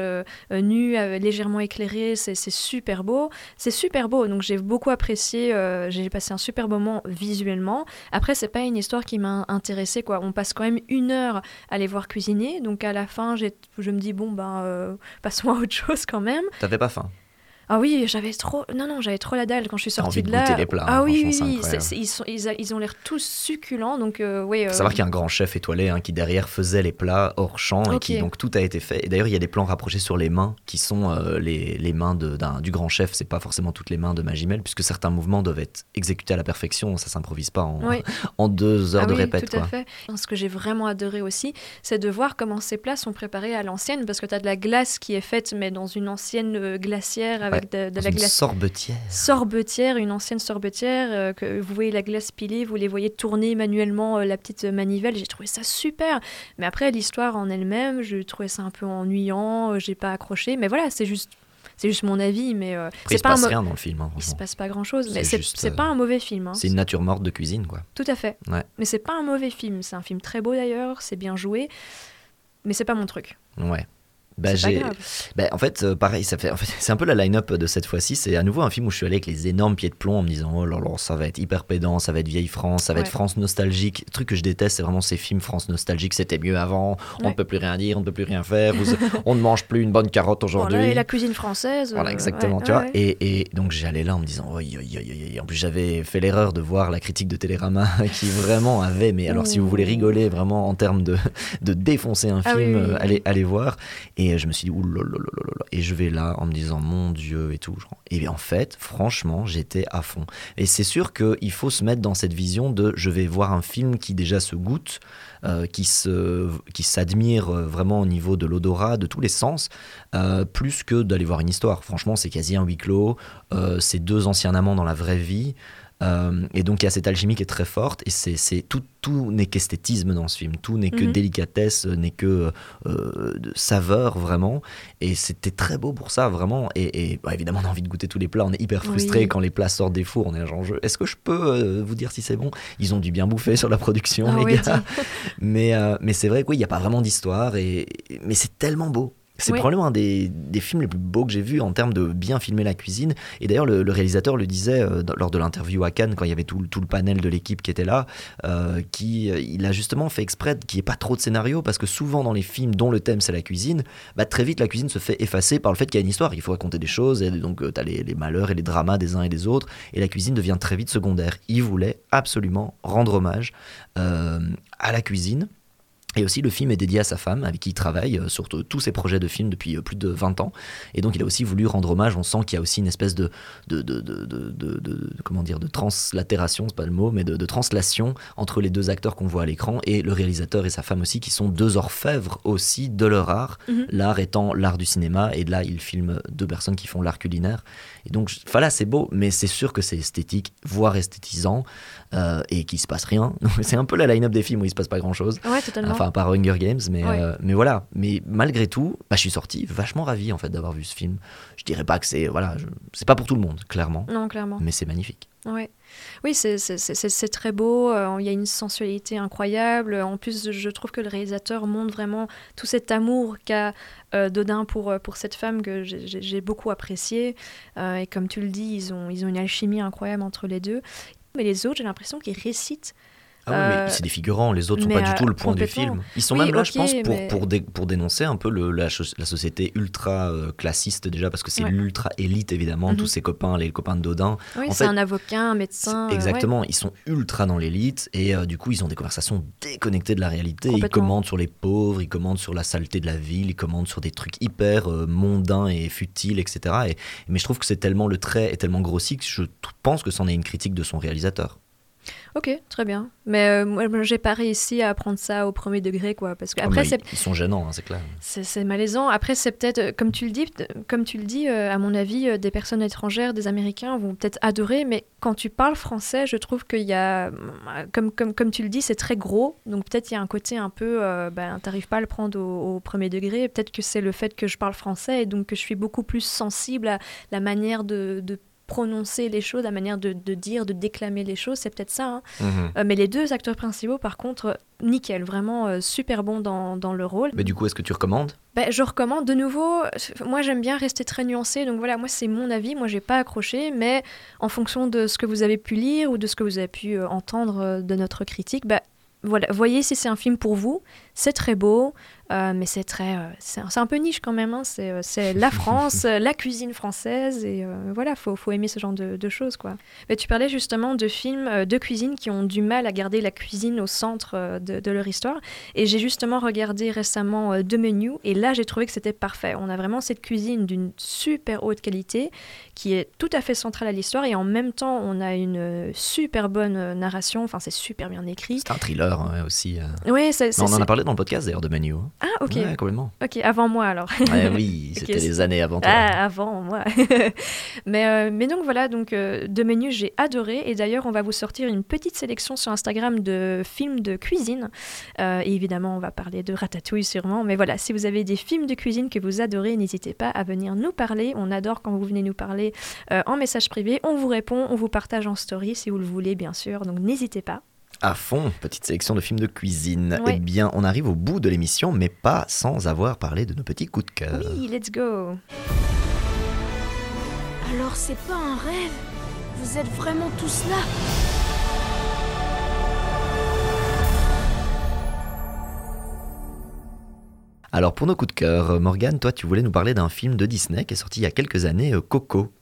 nue, légèrement éclairée, c'est c'est super beau. C'est super beau, donc j'ai beaucoup apprécié, j'ai passé un super moment visuellement. Après, c'est pas une histoire qui m'a intéressée, quoi. On passe quand même une heure à les voir cuisiner, donc à la fin, je me dis, bon, ben, euh, passons à autre chose quand même. T'avais pas faim. Ah oui, j'avais trop. Non, non, j'avais trop la dalle quand je suis sortie envie de de là. goûter les plats, ah hein, oui, franchement, oui, oui, ils, sont, ils, a- ils ont l'air tous succulents, donc euh, ouais. Faut euh, savoir qu'il y a un grand chef étoilé hein, qui derrière faisait les plats hors champ et qui donc tout a été fait. Et d'ailleurs il y a des plans rapprochés sur les mains qui sont euh, les, les mains de- du grand chef. C'est pas forcément toutes les mains de Magimel puisque certains mouvements doivent être exécutés à la perfection. Ça s'improvise pas en, Oui. en deux heures Ah de oui, répète. Tout à fait. Ce que j'ai vraiment adoré aussi, c'est de voir comment ces plats sont préparés à l'ancienne, parce que tu as de la glace qui est faite, mais dans une ancienne euh, glacière avec De, de la une glace. sorbetière. Sorbetière, une ancienne sorbetière, euh, que vous voyez la glace pilée, vous les voyez tourner manuellement euh, la petite manivelle. J'ai trouvé ça super. Mais après, l'histoire en elle-même, je trouvais ça un peu ennuyant, euh, j'ai pas accroché. Mais voilà, c'est juste. C'est juste mon avis, mais euh, Après, il c'est se pas un passe rien dans le film. hein, Il se passe pas grand chose, mais C'est euh, pas un mauvais film. hein. C'est une nature morte de cuisine quoi. Tout à fait. Ouais. Mais c'est pas un mauvais film. C'est un film très beau d'ailleurs, c'est bien joué, mais c'est pas mon truc. Ouais. Bah, j'ai- bah, en fait, euh, pareil, ça fait, en fait, c'est un peu la line-up de cette fois-ci. C'est à nouveau un film où je suis allé avec les énormes pieds de plomb en me disant Oh là là, ça va être hyper pédant, ça va être vieille France, ça va être. France nostalgique. Le truc que je déteste, c'est vraiment ces films France nostalgique. C'était mieux avant, on ne Ouais. peut plus rien dire, on ne peut plus rien faire, vous- on ne mange plus une bonne carotte aujourd'hui. Voilà, et la cuisine française. Voilà, euh, exactement, ouais, tu vois. Et, et donc j'allais là en me disant, oi, oi, oi, oi, oi. en plus j'avais fait l'erreur de voir la critique de Télérama qui vraiment avait, mais alors si vous voulez rigoler vraiment en termes de, de défoncer un Ah film, oui, oui, oui. euh, allez, allez voir. Et je me suis dit, oulala, et je vais là en me disant, mon Dieu et tout. Et en fait, franchement, j'étais à fond. Et c'est sûr qu'il faut se mettre dans cette vision de, je vais voir un film qui déjà se goûte, euh, qui s'admire euh, vraiment au niveau de l'odorat, de tous les sens, euh, plus que d'aller voir une histoire. Franchement, c'est quasi un huis clos. Euh, c'est deux anciens amants dans la vraie vie. Euh, et donc il y a cette alchimie qui est très forte et c'est tout, tout n'est qu'esthétisme dans ce film, tout n'est que Mhm. délicatesse, n'est que euh, de saveur vraiment. Et c'était très beau pour ça vraiment. Et, et, bah, évidemment on a envie de goûter tous les plats, on est hyper frustré Oui. quand les plats sortent des fours, on est genre est-ce que je peux euh, vous dire si c'est bon? Ils ont dû bien bouffer sur la production Ah les oui, gars, mais, euh, mais c'est vrai qu'il n'y a pas vraiment d'histoire, et, mais c'est tellement beau. C'est Oui. probablement un des, des films les plus beaux que j'ai vus en termes de bien filmer la cuisine. Et d'ailleurs, le, le réalisateur le disait euh, lors de l'interview à Cannes, quand il y avait tout, le- tout le panel de l'équipe qui était là, euh, qui, euh, il a justement fait exprès qu'il n'y ait pas trop de scénario, parce que souvent dans les films dont le thème c'est la cuisine, bah, très vite la cuisine se fait effacer par le fait qu'il y a une histoire. Il faut raconter des choses, et donc tu as les, les malheurs et les dramas des uns et des autres, et la cuisine devient très vite secondaire. Il voulait absolument rendre hommage euh, à la cuisine. Et aussi, le film est dédié à sa femme, avec qui il travaille euh, sur tous ses projets de films depuis euh, plus de 20 ans. Et donc, il a aussi voulu rendre hommage. On sent qu'il y a aussi une espèce de, de, de, de, comment dire, de translatération, c'est pas le mot, mais de, de translation entre les deux acteurs qu'on voit à l'écran et le réalisateur et sa femme aussi, qui sont deux orfèvres aussi de leur art. Mhm. L'art étant l'art du cinéma, et là, il filme deux personnes qui font l'art culinaire. Et donc, voilà, c'est beau, mais c'est sûr que c'est esthétique, voire esthétisant, euh, et qu'il se passe rien. c'est un peu la line-up des films où il se passe pas grand-chose. Ouais, totalement. Enfin, par Hunger Games, mais, Ouais. euh, mais voilà. Mais malgré tout, bah, je suis sorti vachement ravi en fait d'avoir vu ce film. Je dirais pas que c'est voilà, je- c'est pas pour tout le monde, clairement, Non, clairement. mais c'est magnifique. Oui, c'est- très beau, euh, il y a une sensualité incroyable. En plus, je trouve que le réalisateur montre vraiment tout cet amour qu'a euh, Dodin pour, euh, pour cette femme que j'ai- beaucoup apprécié. Euh, et comme tu le dis, ils ont, ils ont une alchimie incroyable entre les deux. Mais les autres, j'ai l'impression qu'ils récitent. Ah oui, Euh, mais c'est des figurants, les autres sont pas du euh, tout le point du film. Ils sont Oui, même là, ok, je pense, pour, mais- pour, dé- pour dénoncer un peu le- la, société ultra euh, classiste déjà, parce que c'est Ouais. l'ultra élite évidemment, Mhm. tous ses copains, les copains de Dodin. Oui, c'est un avocat, un médecin. euh, ouais. Exactement, ils sont ultra dans l'élite et euh, du coup ils ont des conversations déconnectées de la réalité. Ils commandent sur les pauvres, ils commandent sur la saleté de la ville, ils commandent sur des trucs hyper euh, mondains et futiles, etc. Et, mais je trouve que c'est tellement le trait est tellement grossi que je pense que c'en est une critique de son réalisateur. Ok, très bien. Mais euh, moi, j'ai pas réussi à apprendre ça au premier degré, quoi. Parce que Ah, après, c'est ils, sont gênants, hein, c'est clair. C'est c'est malaisant. Après, c'est peut-être, euh, comme tu le dis, comme tu le dis, euh, à mon avis, euh, des personnes étrangères, des Américains vont peut-être adorer, mais quand tu parles français, je trouve qu'il y a, euh, comme, comme, comme tu le dis, c'est très gros, donc peut-être il y a un côté un peu, ben, t'arrives pas à le prendre au, au premier degré, peut-être que c'est le fait que je parle français et donc que je suis beaucoup plus sensible à la manière de, de prononcer les choses, la manière de, de dire, de déclamer les choses, c'est peut-être ça. hein. Mhm. Euh, mais les deux acteurs principaux, par contre, nickel, vraiment euh, super bons dans, dans le rôle. Mais du coup, est-ce que tu recommandes? Ben, je recommande de nouveau. Moi, j'aime bien rester très nuancé. Donc voilà, moi, c'est mon avis. Moi, j'ai pas accroché. Mais en fonction de ce que vous avez pu lire ou de ce que vous avez pu euh, entendre de notre critique, ben, voilà, voyez si c'est un film pour vous. C'est très beau, euh, mais c'est très, euh, c'est un, peu niche quand même. hein. C'est, euh, la France, la cuisine française, et euh, voilà, faut, faut aimer ce genre de, de choses, quoi. Mais tu parlais justement de films de cuisine qui ont du mal à garder la cuisine au centre de, de leur histoire. Et j'ai justement regardé récemment deux menus, et là j'ai trouvé que c'était parfait. On a vraiment cette cuisine d'une super haute qualité qui est tout à fait centrale à l'histoire, et en même temps on a une super bonne narration. Enfin, c'est super bien écrit. C'est un thriller hein, aussi. on en a parlé dans le podcast d'ailleurs de Menu. hein. Ah, ok. Ouais, complètement. Ok, avant moi alors. Ouais, oui, c'était c'est- des années avant toi. Ah, avant moi. mais, euh, mais donc voilà, donc euh, de menus j'ai adoré et d'ailleurs on va vous sortir une petite sélection sur Instagram de films de cuisine. Euh, et évidemment on va parler de Ratatouille sûrement. Mais voilà, si vous avez des films de cuisine que vous adorez, n'hésitez pas à venir nous parler. On adore quand vous venez nous parler en message privé. On vous répond, on vous partage en story si vous le voulez bien sûr. Donc n'hésitez pas. À fond, petite sélection de films de cuisine. Ouais. Eh bien, on arrive au bout de l'émission, mais pas sans avoir parlé de nos petits coups de cœur. Oui, let's go. Alors c'est pas un rêve? Vous êtes vraiment tous là? Alors, pour nos coups de cœur, Morgane, toi, tu voulais nous parler d'un film de Disney qui est sorti il y a quelques années, euh, Coco.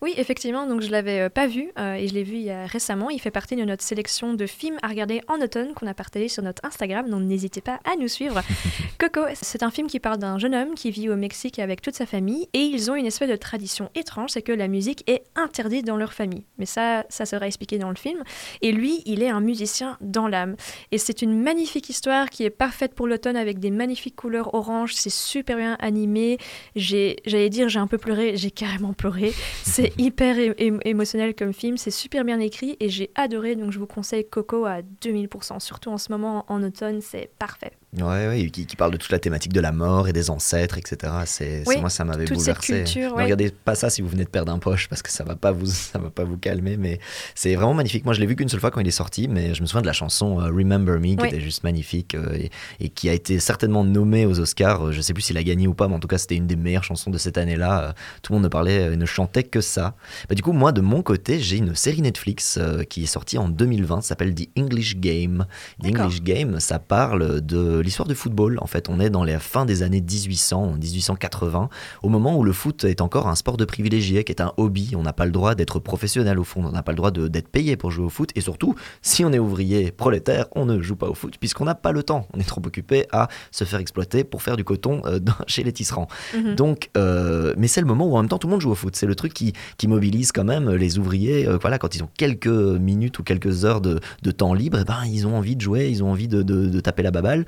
Oui, effectivement, donc je l'avais euh, pas vu euh, et je l'ai vu il y a récemment. Il fait partie de notre sélection de films à regarder en automne qu'on a partagé sur notre Instagram, donc n'hésitez pas à nous suivre. Coco, c'est un film qui parle d'un jeune homme qui vit au Mexique avec toute sa famille et ils ont une espèce de tradition étrange, c'est que la musique est interdite dans leur famille. Mais ça, ça sera expliqué dans le film. Et lui, il est un musicien dans l'âme. Et c'est une magnifique histoire qui est parfaite pour l'automne avec des magnifiques couleurs orange. C'est super bien animé. J'ai, j'allais dire, j'ai un peu pleuré. J'ai carrément pleuré. C'est hyper émotionnel comme film. C'est super bien écrit et j'ai adoré. Donc je vous conseille Coco à 2000%. Surtout en ce moment en automne, c'est parfait. Ouais, ouais, qui, qui parle de toute la thématique de la mort et des ancêtres, etc. C'est, Oui, moi, ça m'avait bouleversé. culture, Ne ouais. regardez pas ça si vous venez de perdre un poche, parce que ça va pas vous, ça va pas vous calmer, mais c'est vraiment magnifique. Moi, je l'ai vu qu'une seule fois quand il est sorti, mais je me souviens de la chanson euh, Remember Me, qui Oui. était juste magnifique euh, et, et qui a été certainement nommée aux Oscars. Euh, Je sais plus s'il a gagné ou pas, mais en tout cas, c'était une des meilleures chansons de cette année-là. Tout le monde ne parlait, ne chantait que ça. Bah, du coup, moi, de mon côté, j'ai une série Netflix qui est sortie en 2020, ça s'appelle The English Game. The. English Game, ça parle de l'histoire du football. En fait, on est dans la fin des années 1800, 1880, au moment où le foot est encore un sport de privilégié, qui est un hobby. On n'a pas le droit d'être professionnel au fond, on n'a pas le droit d'être payé pour jouer au foot. Et surtout, si on est ouvrier prolétaire, on ne joue pas au foot puisqu'on n'a pas le temps. On est trop occupé à se faire exploiter pour faire du coton euh, dans- chez les tisserands. Mhm. Donc, euh, mais c'est le moment où en même temps tout le monde joue au foot. C'est le truc qui, qui mobilise quand même les ouvriers. euh, voilà, quand ils ont quelques minutes ou quelques heures de, de temps libre, eh ben, ils ont envie de jouer, ils ont envie de, de- de taper la baballe.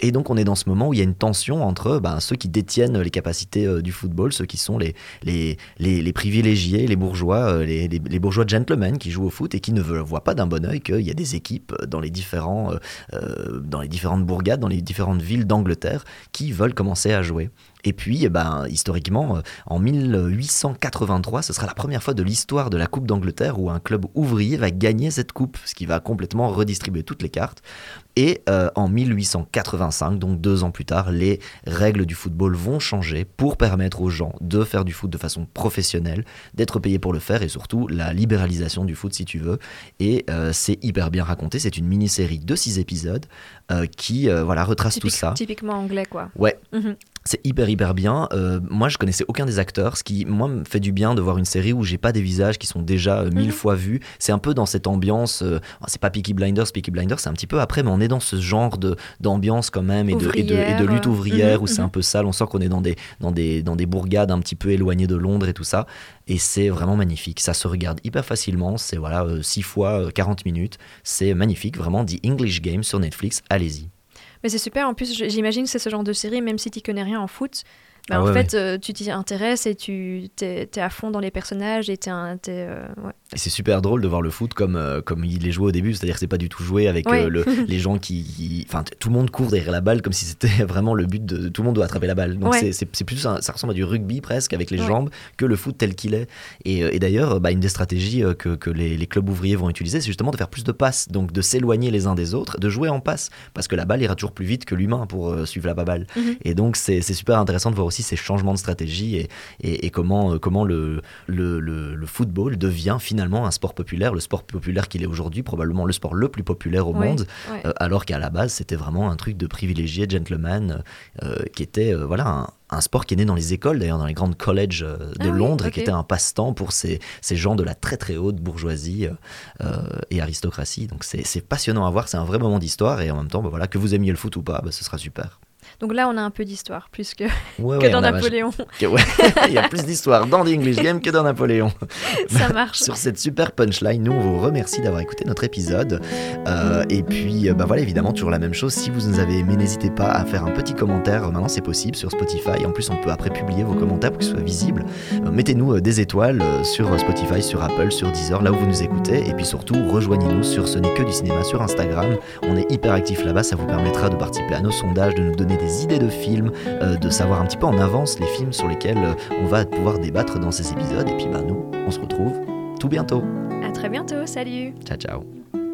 Et donc, on est dans ce moment où il y a une tension entre ben, ceux qui détiennent les capacités euh, du football, ceux qui sont les, privilégiés, les bourgeois, euh, les, bourgeois gentlemen qui jouent au foot et qui ne voient pas d'un bon oeil qu'il y a des équipes euh, dans les différentes bourgades, dans les différentes villes d'Angleterre qui veulent commencer à jouer. Et puis, eh ben, historiquement, euh, en 1883, ce sera la première fois de l'histoire de la Coupe d'Angleterre où un club ouvrier va gagner cette coupe, ce qui va complètement redistribuer toutes les cartes. Et euh, en 1885, donc deux ans plus tard, les règles du football vont changer pour permettre aux gens de faire du foot de façon professionnelle, d'être payés pour le faire et surtout la libéralisation du foot si tu veux. Et euh, c'est hyper bien raconté. C'est une mini-série de six épisodes euh, qui voilà retrace tout ça. Typiquement anglais, quoi. Ouais. Mhm. C'est hyper hyper bien. Euh, moi, je connaissais aucun des acteurs, ce qui moi me fait du bien de voir une série où j'ai pas des visages qui sont déjà euh, mille Mhm. fois vus. C'est un peu dans cette ambiance. euh, c'est pas Peaky Blinders, Peaky Blinders, c'est un petit peu après, mais on est dans ce genre de d'ambiance quand même et de, et de, et de lutte Ouvrière, ouvrière où c'est mhm, un peu sale. On sent qu'on est dans des dans des dans des bourgades un petit peu éloignées de Londres et tout ça. Et c'est vraiment magnifique. Ça se regarde hyper facilement. C'est voilà 6 fois euh, 40 minutes. C'est magnifique, vraiment. The English Game sur Netflix. Allez-y. Mais c'est super. En plus, j'imagine que c'est ce genre de série, même si tu connais rien en foot. Bah, Ah en ouais, fait, euh, tu t'y intéresses et tu t'es es à fond dans les personnages et t'es un- t'es, euh, ouais. Et c'est super drôle de voir le foot comme, euh, comme il est joué au début, c'est-à-dire que c'est pas du tout joué avec le- les gens qui. Enfin, tout le monde court derrière la balle comme si c'était vraiment le but de. Tout le monde doit attraper la balle. Donc c'est- c'est c'est plus. un- ça ressemble à du rugby presque avec les jambes que le foot tel qu'il est. Et, et d'ailleurs, bah, une des stratégies que, que les, les clubs ouvriers vont utiliser, c'est justement de faire plus de passes, donc de s'éloigner les uns des autres, de jouer en passe, parce que la balle ira toujours plus vite que l'humain pour suivre la balle. Mhm. Et donc c'est super intéressant de voir aussi ces changements de stratégie et, et, et comment, euh, comment le, le, le- le football devient finalement un sport populaire, le sport populaire qu'il est aujourd'hui, probablement le sport le plus populaire au Ouais, monde, ouais. euh, alors qu'à la base c'était vraiment un truc de privilégié, gentleman, euh, qui était euh, voilà un, un sport qui est né dans les écoles, d'ailleurs dans les grandes colleges de Ah oui, Londres, et qui était un passe-temps pour ces, ces gens de la très très haute bourgeoisie euh, et aristocratie. Donc c'est c'est passionnant à voir, c'est un vrai moment d'histoire, et en même temps, bah, voilà, que vous aimiez le foot ou pas, bah, ce sera super. Donc là, on a un peu d'histoire, plus que, Ouais, que ouais, dans Napoléon. que- ouais, il y a plus d'histoire dans The English Game que dans Napoléon. Ça marche. Sur cette super punchline, nous on vous remercie d'avoir écouté notre épisode. Euh, et puis, euh, bah voilà, évidemment, toujours la même chose. Si vous nous avez aimé, n'hésitez pas à faire un petit commentaire. Maintenant, c'est possible sur Spotify. En plus, on peut après publier vos commentaires pour qu'ils soient visibles. Euh, Mettez-nous euh, des étoiles sur Spotify, sur Apple, sur Deezer, là où vous nous écoutez. Et puis surtout, rejoignez-nous sur Ce n'est que du cinéma sur Instagram. On est hyper actifs là-bas. Ça vous permettra de participer à nos sondages, de nous donner des idées de films, euh, de savoir un petit peu en avance les films sur lesquels euh, on va pouvoir débattre dans ces épisodes. Et puis, bah, nous, on se retrouve tout bientôt. À très bientôt. Salut. Ciao, ciao.